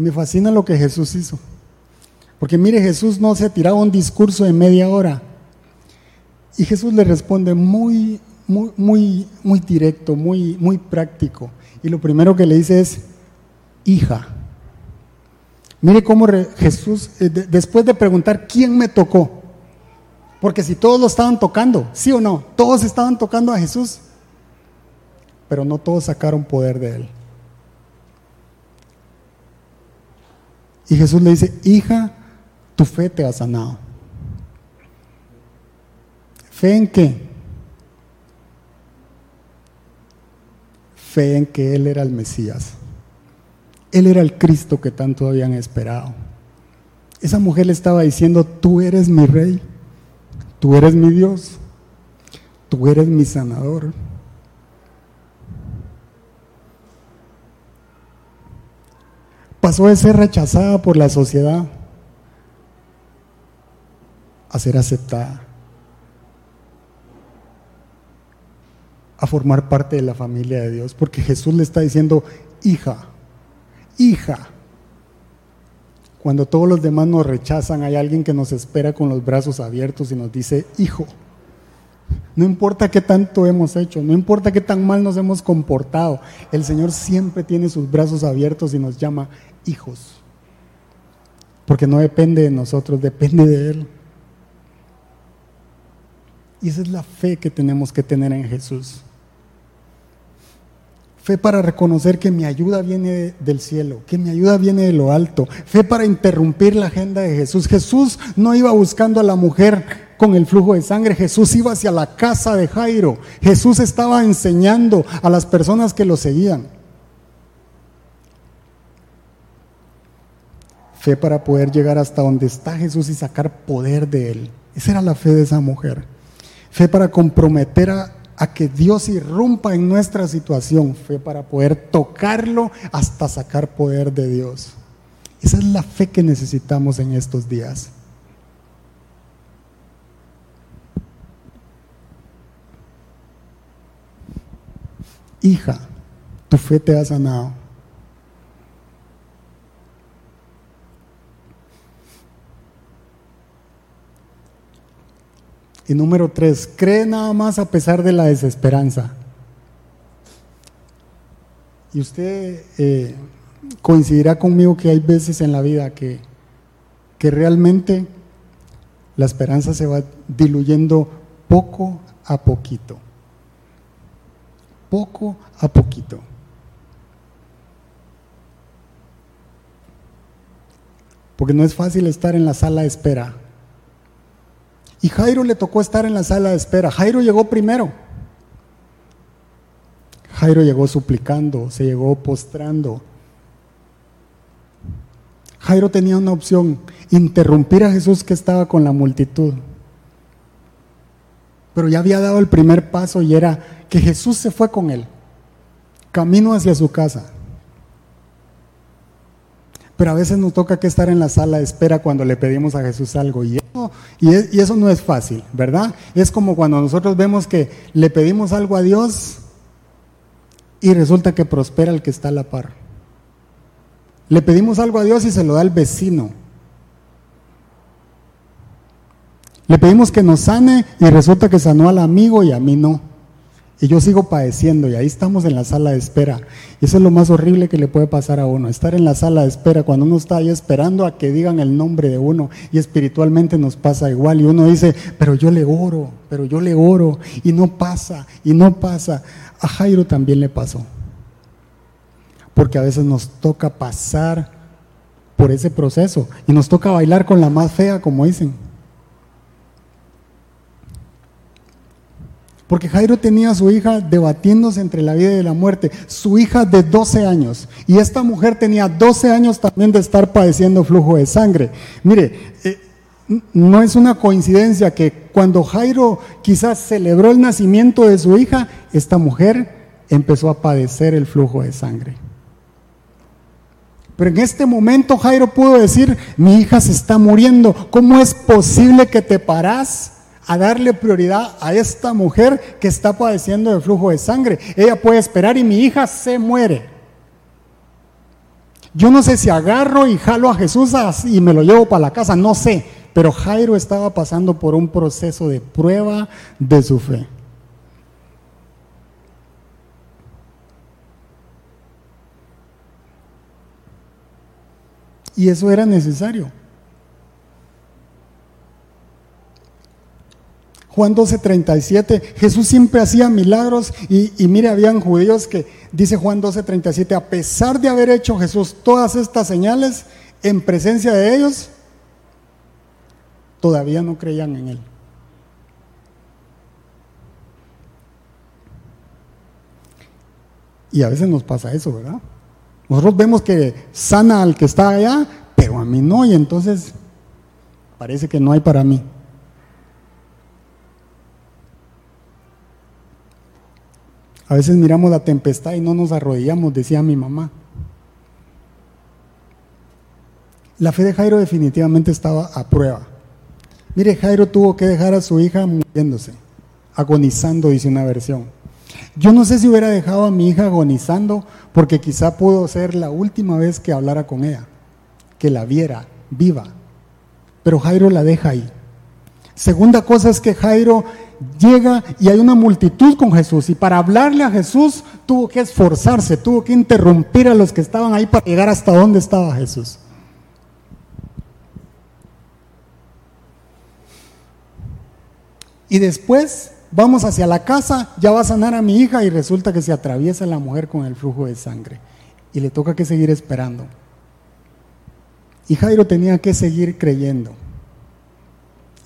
Me fascina lo que Jesús hizo. Porque mire, Jesús no se tiraba un discurso de media hora. Y Jesús le responde muy, muy, muy, muy directo, muy, muy práctico. Y lo primero que le dice es, hija. Mire cómo Jesús, eh, después de preguntar quién me tocó, porque si todos lo estaban tocando, sí o no, todos estaban tocando a Jesús, pero no todos sacaron poder de él. Y Jesús le dice, hija, tu fe te ha sanado. ¿Fe en qué? Fe en que Él era el Mesías. Él era el Cristo que tanto habían esperado. Esa mujer le estaba diciendo, tú eres mi rey, tú eres mi Dios, tú eres mi sanador. Pasó de ser rechazada por la sociedad a ser aceptada, a formar parte de la familia de Dios, porque Jesús le está diciendo, hija, hija. Cuando todos los demás nos rechazan, hay alguien que nos espera con los brazos abiertos y nos dice, hijo. No importa qué tanto hemos hecho, no importa qué tan mal nos hemos comportado, el Señor siempre tiene sus brazos abiertos y nos llama hijos. Porque no depende de nosotros, depende de Él. Y esa es la fe que tenemos que tener en Jesús. Fe para reconocer que mi ayuda viene del cielo, que mi ayuda viene de lo alto. Fe para interrumpir la agenda de Jesús. Jesús no iba buscando a la mujer con el flujo de sangre. Jesús iba hacia la casa de Jairo. Jesús estaba enseñando a las personas que lo seguían. Fe para poder llegar hasta donde está Jesús y sacar poder de él. Esa era la fe de esa mujer. Fe para comprometer a a que Dios irrumpa en nuestra situación, fe para poder tocarlo hasta sacar poder de Dios. Esa es la fe que necesitamos en estos días. Hija, tu fe te ha sanado. Y número tres, cree nada más a pesar de la desesperanza. Y usted eh, coincidirá conmigo que hay veces en la vida que, que realmente la esperanza se va diluyendo poco a poquito. Poco a poquito. Porque no es fácil estar en la sala de espera y Jairo le tocó estar en la sala de espera. Jairo llegó primero. Jairo llegó suplicando, se llegó postrando. Jairo tenía una opción, interrumpir a Jesús que estaba con la multitud. Pero ya había dado el primer paso y era que Jesús se fue con él, camino hacia su casa. Pero a veces nos toca que estar en la sala de espera cuando le pedimos a Jesús algo. Y y, eso no es fácil, ¿verdad? Es como cuando nosotros vemos que le pedimos algo a Dios y resulta que prospera el que está a la par. Le pedimos algo a Dios y se lo da el vecino. Le pedimos que nos sane y resulta que sanó al amigo y a mí no. Y yo sigo padeciendo y ahí estamos en la sala de espera. Y eso es lo más horrible que le puede pasar a uno, estar en la sala de espera cuando uno está ahí esperando a que digan el nombre de uno y espiritualmente nos pasa igual y uno dice, pero yo le oro, pero yo le oro y no pasa y no pasa. A Jairo también le pasó. Porque a veces nos toca pasar por ese proceso y nos toca bailar con la más fea, como dicen. Porque Jairo tenía a su hija debatiéndose entre la vida y la muerte, su hija de 12 años. Y esta mujer tenía 12 años también de estar padeciendo flujo de sangre. Mire, eh, no es una coincidencia que cuando Jairo quizás celebró el nacimiento de su hija, esta mujer empezó a padecer el flujo de sangre. Pero en este momento Jairo pudo decir, mi hija se está muriendo, ¿cómo es posible que te paras? A darle prioridad a esta mujer que está padeciendo de flujo de sangre. Ella puede esperar y mi hija se muere. Yo no sé si agarro y jalo a Jesús y me lo llevo para la casa, no sé, pero Jairo estaba pasando por un proceso de prueba de su fe. Y eso era necesario. Juan 12:37, Jesús siempre hacía milagros y, y, mire, habían judíos que, dice Juan 12:37, a pesar de haber hecho Jesús todas estas señales en presencia de ellos, todavía no creían en Él. Y a veces nos pasa eso, ¿verdad? Nosotros vemos que sana al que está allá, pero a mí no, y entonces parece que no hay para mí. A veces miramos la tempestad y no nos arrodillamos, decía mi mamá. La fe de Jairo definitivamente estaba a prueba. Mire, Jairo tuvo que dejar a su hija muriéndose, agonizando, dice una versión. Yo no sé si hubiera dejado a mi hija agonizando porque quizá pudo ser la última vez que hablara con ella, que la viera viva. Pero Jairo la deja ahí. Segunda cosa es que Jairo llega y hay una multitud con Jesús y para hablarle a Jesús tuvo que esforzarse, tuvo que interrumpir a los que estaban ahí para llegar hasta donde estaba Jesús. Y después vamos hacia la casa, ya va a sanar a mi hija y resulta que se atraviesa la mujer con el flujo de sangre y le toca que seguir esperando. Y Jairo tenía que seguir creyendo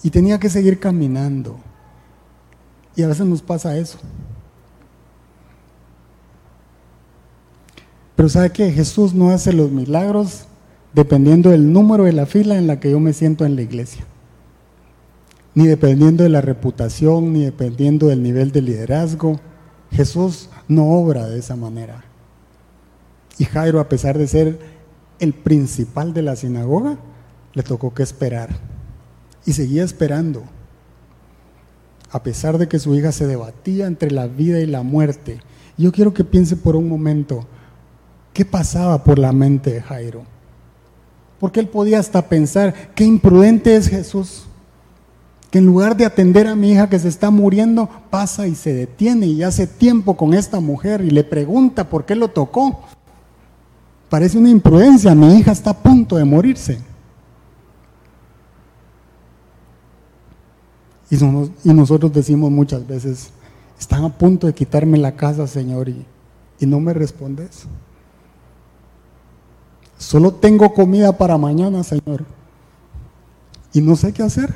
y tenía que seguir caminando. Y a veces nos pasa eso. Pero ¿sabe que Jesús no hace los milagros dependiendo del número de la fila en la que yo me siento en la iglesia. Ni dependiendo de la reputación, ni dependiendo del nivel de liderazgo. Jesús no obra de esa manera. Y Jairo, a pesar de ser el principal de la sinagoga, le tocó que esperar. Y seguía esperando a pesar de que su hija se debatía entre la vida y la muerte. Yo quiero que piense por un momento, ¿qué pasaba por la mente de Jairo? Porque él podía hasta pensar, qué imprudente es Jesús, que en lugar de atender a mi hija que se está muriendo, pasa y se detiene y hace tiempo con esta mujer y le pregunta por qué lo tocó. Parece una imprudencia, mi hija está a punto de morirse. Y, nosotros decimos muchas veces, están a punto de quitarme la casa, Señor, y, no me respondes. Solo tengo comida para mañana, Señor. Y no sé qué hacer.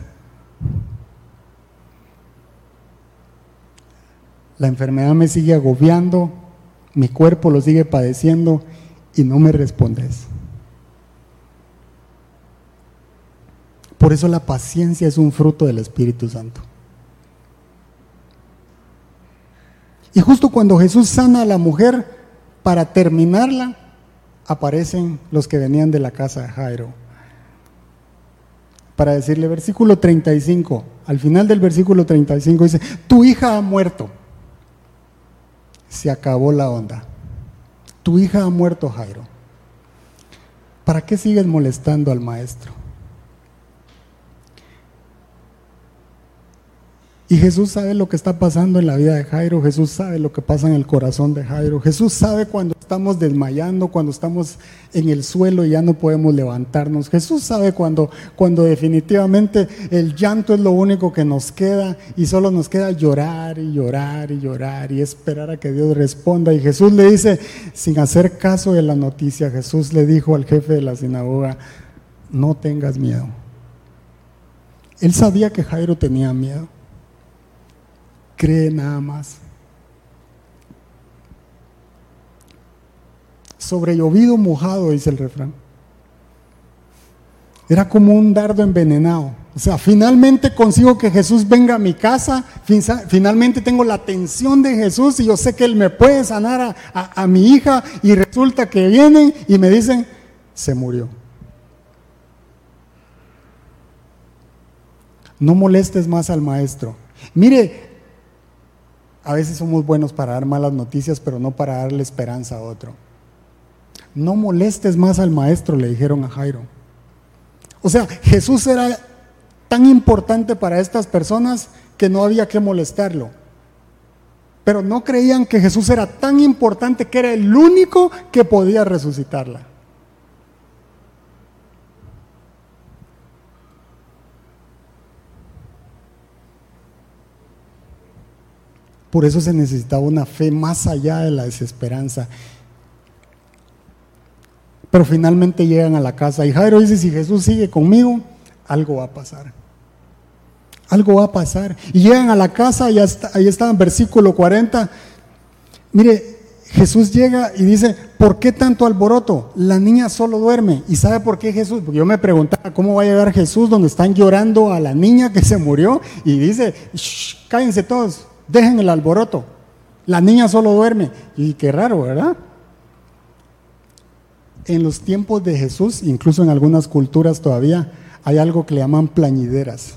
La enfermedad me sigue agobiando, mi cuerpo lo sigue padeciendo y no me respondes. Por eso la paciencia es un fruto del Espíritu Santo. Y justo cuando Jesús sana a la mujer, para terminarla, aparecen los que venían de la casa de Jairo. Para decirle, versículo 35, al final del versículo 35 dice, tu hija ha muerto. Se acabó la onda. Tu hija ha muerto, Jairo. ¿Para qué sigues molestando al maestro? Y Jesús sabe lo que está pasando en la vida de Jairo, Jesús sabe lo que pasa en el corazón de Jairo, Jesús sabe cuando estamos desmayando, cuando estamos en el suelo y ya no podemos levantarnos, Jesús sabe cuando, cuando definitivamente el llanto es lo único que nos queda y solo nos queda llorar y llorar y llorar y esperar a que Dios responda. Y Jesús le dice, sin hacer caso de la noticia, Jesús le dijo al jefe de la sinagoga, no tengas miedo. Él sabía que Jairo tenía miedo cree nada más. Sobre llovido mojado, dice el refrán. Era como un dardo envenenado. O sea, finalmente consigo que Jesús venga a mi casa, finalmente tengo la atención de Jesús y yo sé que Él me puede sanar a, a mi hija y resulta que vienen y me dicen, se murió. No molestes más al maestro. Mire, a veces somos buenos para dar malas noticias, pero no para darle esperanza a otro. No molestes más al maestro, le dijeron a Jairo. O sea, Jesús era tan importante para estas personas que no había que molestarlo. Pero no creían que Jesús era tan importante que era el único que podía resucitarla. Por eso se necesitaba una fe más allá de la desesperanza. Pero finalmente llegan a la casa y Jairo dice, si Jesús sigue conmigo, algo va a pasar. Algo va a pasar. Y llegan a la casa, y ahí está en versículo 40. Mire, Jesús llega y dice, ¿por qué tanto alboroto? La niña solo duerme. ¿Y sabe por qué Jesús? Porque yo me preguntaba, ¿cómo va a llegar Jesús donde están llorando a la niña que se murió? Y dice, cállense todos, dejen el alboroto. La niña solo duerme. Y qué raro, ¿verdad? En los tiempos de Jesús, incluso en algunas culturas todavía, hay algo que le llaman plañideras.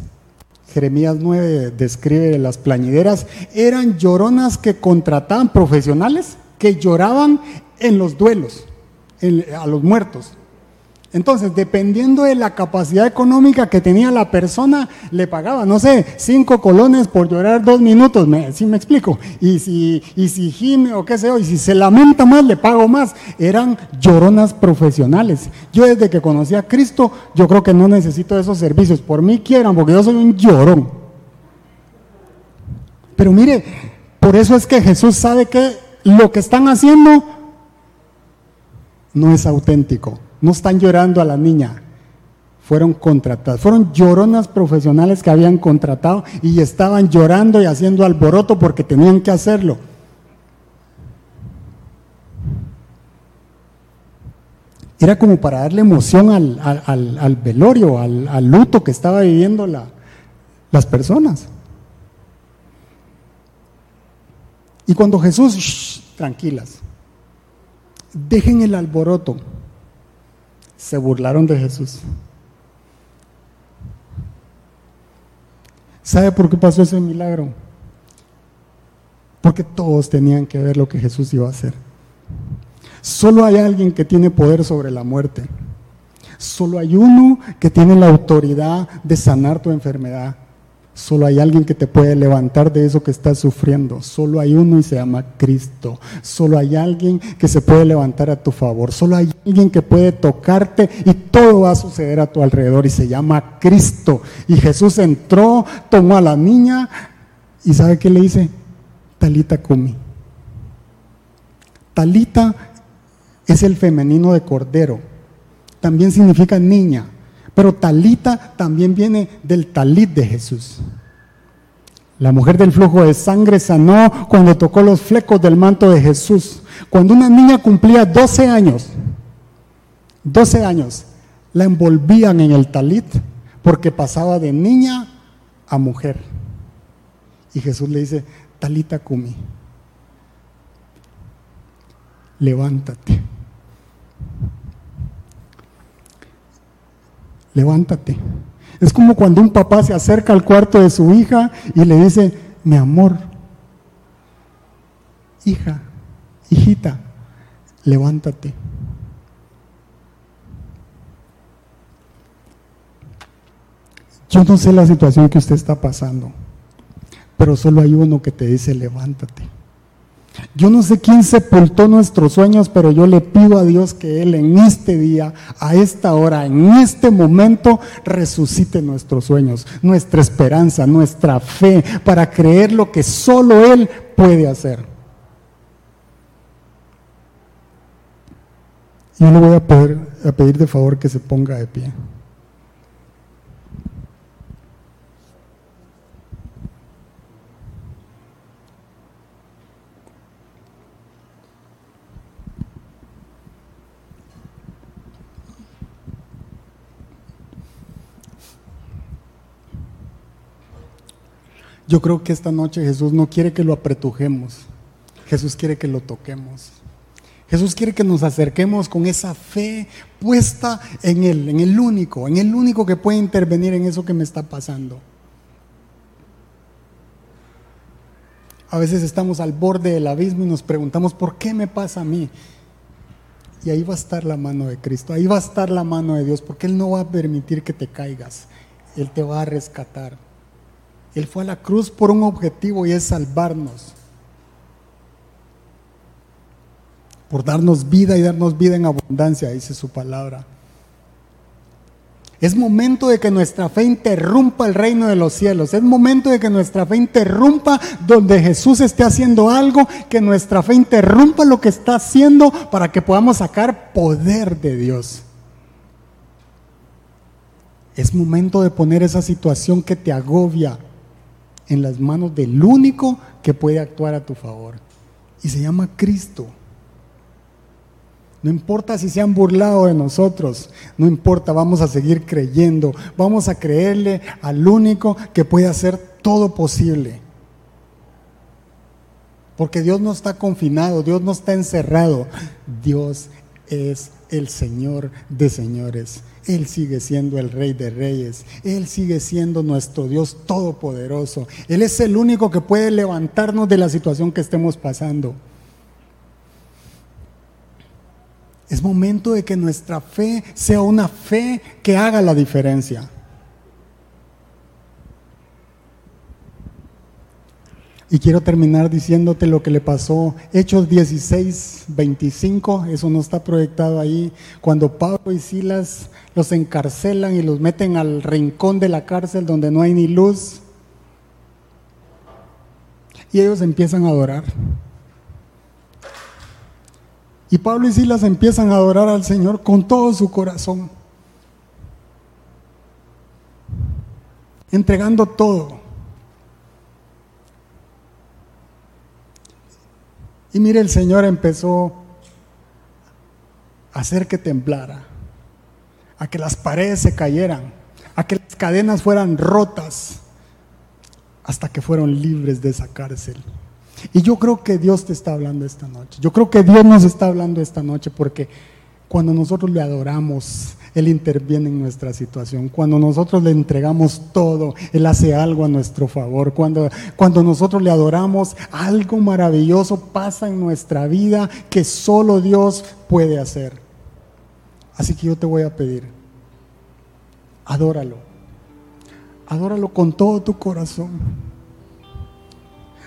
Jeremías 9 describe las plañideras. Eran lloronas que contrataban profesionales que lloraban en los duelos, a los muertos. Entonces, dependiendo de la capacidad económica que tenía la persona, le pagaba, no sé, cinco colones por llorar dos minutos, ¿me, ¿sí me explico? Y si, y si gime o qué sé yo, y si se lamenta más, le pago más. Eran lloronas profesionales. Yo desde que conocí a Cristo, yo creo que no necesito esos servicios. Por mí quieran, porque yo soy un llorón. Pero mire, por eso es que Jesús sabe que lo que están haciendo no es auténtico no están llorando a la niña, fueron contratadas, fueron lloronas profesionales que habían contratado y estaban llorando y haciendo alboroto porque tenían que hacerlo. Era como para darle emoción al, velorio, al, luto que estaba viviendo las personas. Y cuando Jesús, tranquilas, dejen el alboroto, se burlaron de Jesús. ¿Sabe por qué pasó ese milagro? Porque todos tenían que ver lo que Jesús iba a hacer. Solo hay alguien que tiene poder sobre la muerte. Solo hay uno que tiene la autoridad de sanar tu enfermedad. Solo hay alguien que te puede levantar de eso que estás sufriendo. Solo hay uno y se llama Cristo. Solo hay alguien que se puede levantar a tu favor. Solo hay alguien que puede tocarte y todo va a suceder a tu alrededor y se llama Cristo. Y Jesús entró, tomó a la niña y ¿sabe qué le dice? Talita Kumi. Talita es el femenino de cordero. También significa niña. Pero talita también viene del talit de Jesús. La mujer del flujo de sangre sanó cuando tocó los flecos del manto de Jesús. Cuando una niña cumplía 12 años, 12 años, la envolvían en el talit porque pasaba de niña a mujer. Y Jesús le dice, talita kumi, levántate. Levántate. Es como cuando un papá se acerca al cuarto de su hija y le dice, mi amor, hija, hijita, levántate. Yo no sé la situación que usted está pasando, pero solo hay uno que te dice levántate. Yo no sé quién sepultó nuestros sueños, pero yo le pido a Dios que Él en este día, a esta hora, en este momento, resucite nuestros sueños, nuestra esperanza, nuestra fe, para creer lo que solo Él puede hacer. Yo le voy a a pedir de favor que se ponga de pie. Yo creo que esta noche Jesús no quiere que lo apretujemos. Jesús quiere que lo toquemos. Jesús quiere que nos acerquemos con esa fe puesta en Él, en el único, en el único que puede intervenir en eso que me está pasando. A veces estamos al borde del abismo y nos preguntamos, ¿por qué me pasa a mí? Y ahí va a estar la mano de Cristo, ahí va a estar la mano de Dios, porque Él no va a permitir que te caigas, Él te va a rescatar. Él fue a la cruz por un objetivo y es salvarnos. Por darnos vida y darnos vida en abundancia, dice su palabra. Es momento de que nuestra fe interrumpa el reino de los cielos. Es momento de que nuestra fe interrumpa donde Jesús esté haciendo algo, que nuestra fe interrumpa lo que está haciendo para que podamos sacar poder de Dios. Es momento de poner esa situación que te agobia, en las manos del único que puede actuar a tu favor. Y se llama Cristo. No importa si se han burlado de nosotros, no importa, vamos a seguir creyendo, vamos a creerle al único que puede hacer todo posible. Porque Dios no está confinado, Dios no está encerrado, Dios es el Señor de señores. Él sigue siendo el Rey de Reyes. Él sigue siendo nuestro Dios todopoderoso. Él es el único que puede levantarnos de la situación que estemos pasando. Es momento de que nuestra fe sea una fe que haga la diferencia. Y quiero terminar diciéndote lo que le pasó. Hechos 16, 25, eso no está proyectado ahí. Cuando Pablo y Silas los encarcelan y los meten al rincón de la cárcel donde no hay ni luz. Y ellos empiezan a adorar. Y Pablo y Silas empiezan a adorar al Señor con todo su corazón. Entregando todo. Y mire, el Señor empezó a hacer que temblara, a que las paredes se cayeran, a que las cadenas fueran rotas, hasta que fueron libres de esa cárcel. Y yo creo que Dios te está hablando esta noche. Yo creo que Dios nos está hablando esta noche porque cuando nosotros le adoramos, Él interviene en nuestra situación. Cuando nosotros le entregamos todo, Él hace algo a nuestro favor. Cuando, cuando nosotros le adoramos, algo maravilloso pasa en nuestra vida que solo Dios puede hacer. Así que yo te voy a pedir, adóralo. Adóralo con todo tu corazón.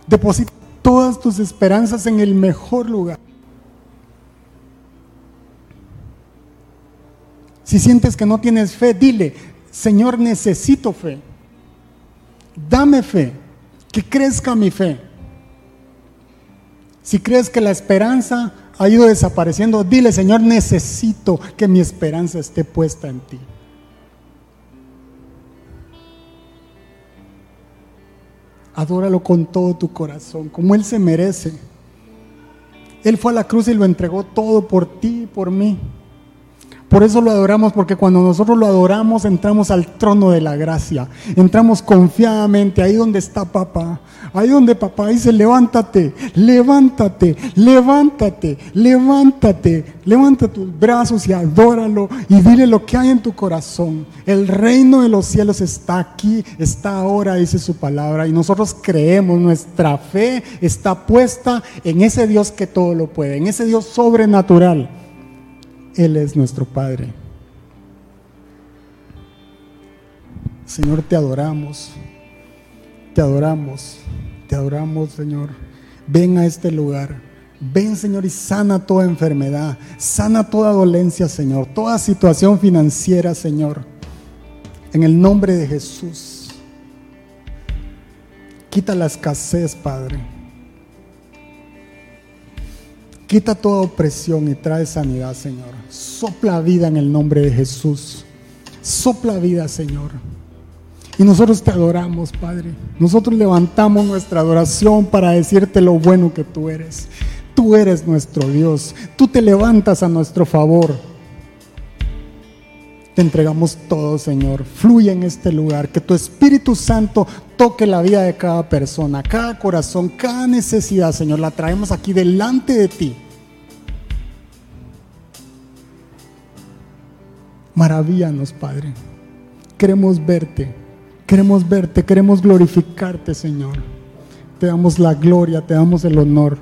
Deposita todas tus esperanzas en el mejor lugar. Si sientes que no tienes fe, dile, Señor, necesito fe. Dame fe, que crezca mi fe. Si crees que la esperanza ha ido desapareciendo, dile, Señor, necesito que mi esperanza esté puesta en ti. Adóralo con todo tu corazón, como Él se merece. Él fue a la cruz y lo entregó todo por ti y por mí. Por eso lo adoramos, porque cuando nosotros lo adoramos entramos al trono de la gracia. Entramos confiadamente ahí donde está papá. Ahí donde papá dice, levántate, levántate, levántate, levántate. Levanta tus brazos y adóralo y dile lo que hay en tu corazón. El reino de los cielos está aquí, está ahora, dice su palabra. Y nosotros creemos, nuestra fe está puesta en ese Dios que todo lo puede, en ese Dios sobrenatural él es nuestro Padre. Señor, te adoramos. Te adoramos, te adoramos, Señor. Ven a este lugar. Ven, Señor, y sana toda enfermedad, sana toda dolencia, Señor, toda situación financiera, Señor. En el nombre de Jesús. Quita la escasez, Padre. Quita toda opresión y trae sanidad, Señor. Sopla vida en el nombre de Jesús. Sopla vida, Señor. Y nosotros te adoramos, Padre. Nosotros levantamos nuestra adoración para decirte lo bueno que tú eres. Tú eres nuestro Dios. Tú te levantas a nuestro favor. Te entregamos todo, Señor. Fluye en este lugar. Que tu Espíritu Santo toque la vida de cada persona, cada corazón, cada necesidad, Señor. La traemos aquí delante de ti. Maravíllanos, Padre. Queremos verte. Queremos verte. Queremos glorificarte, Señor. Te damos la gloria, te damos el honor.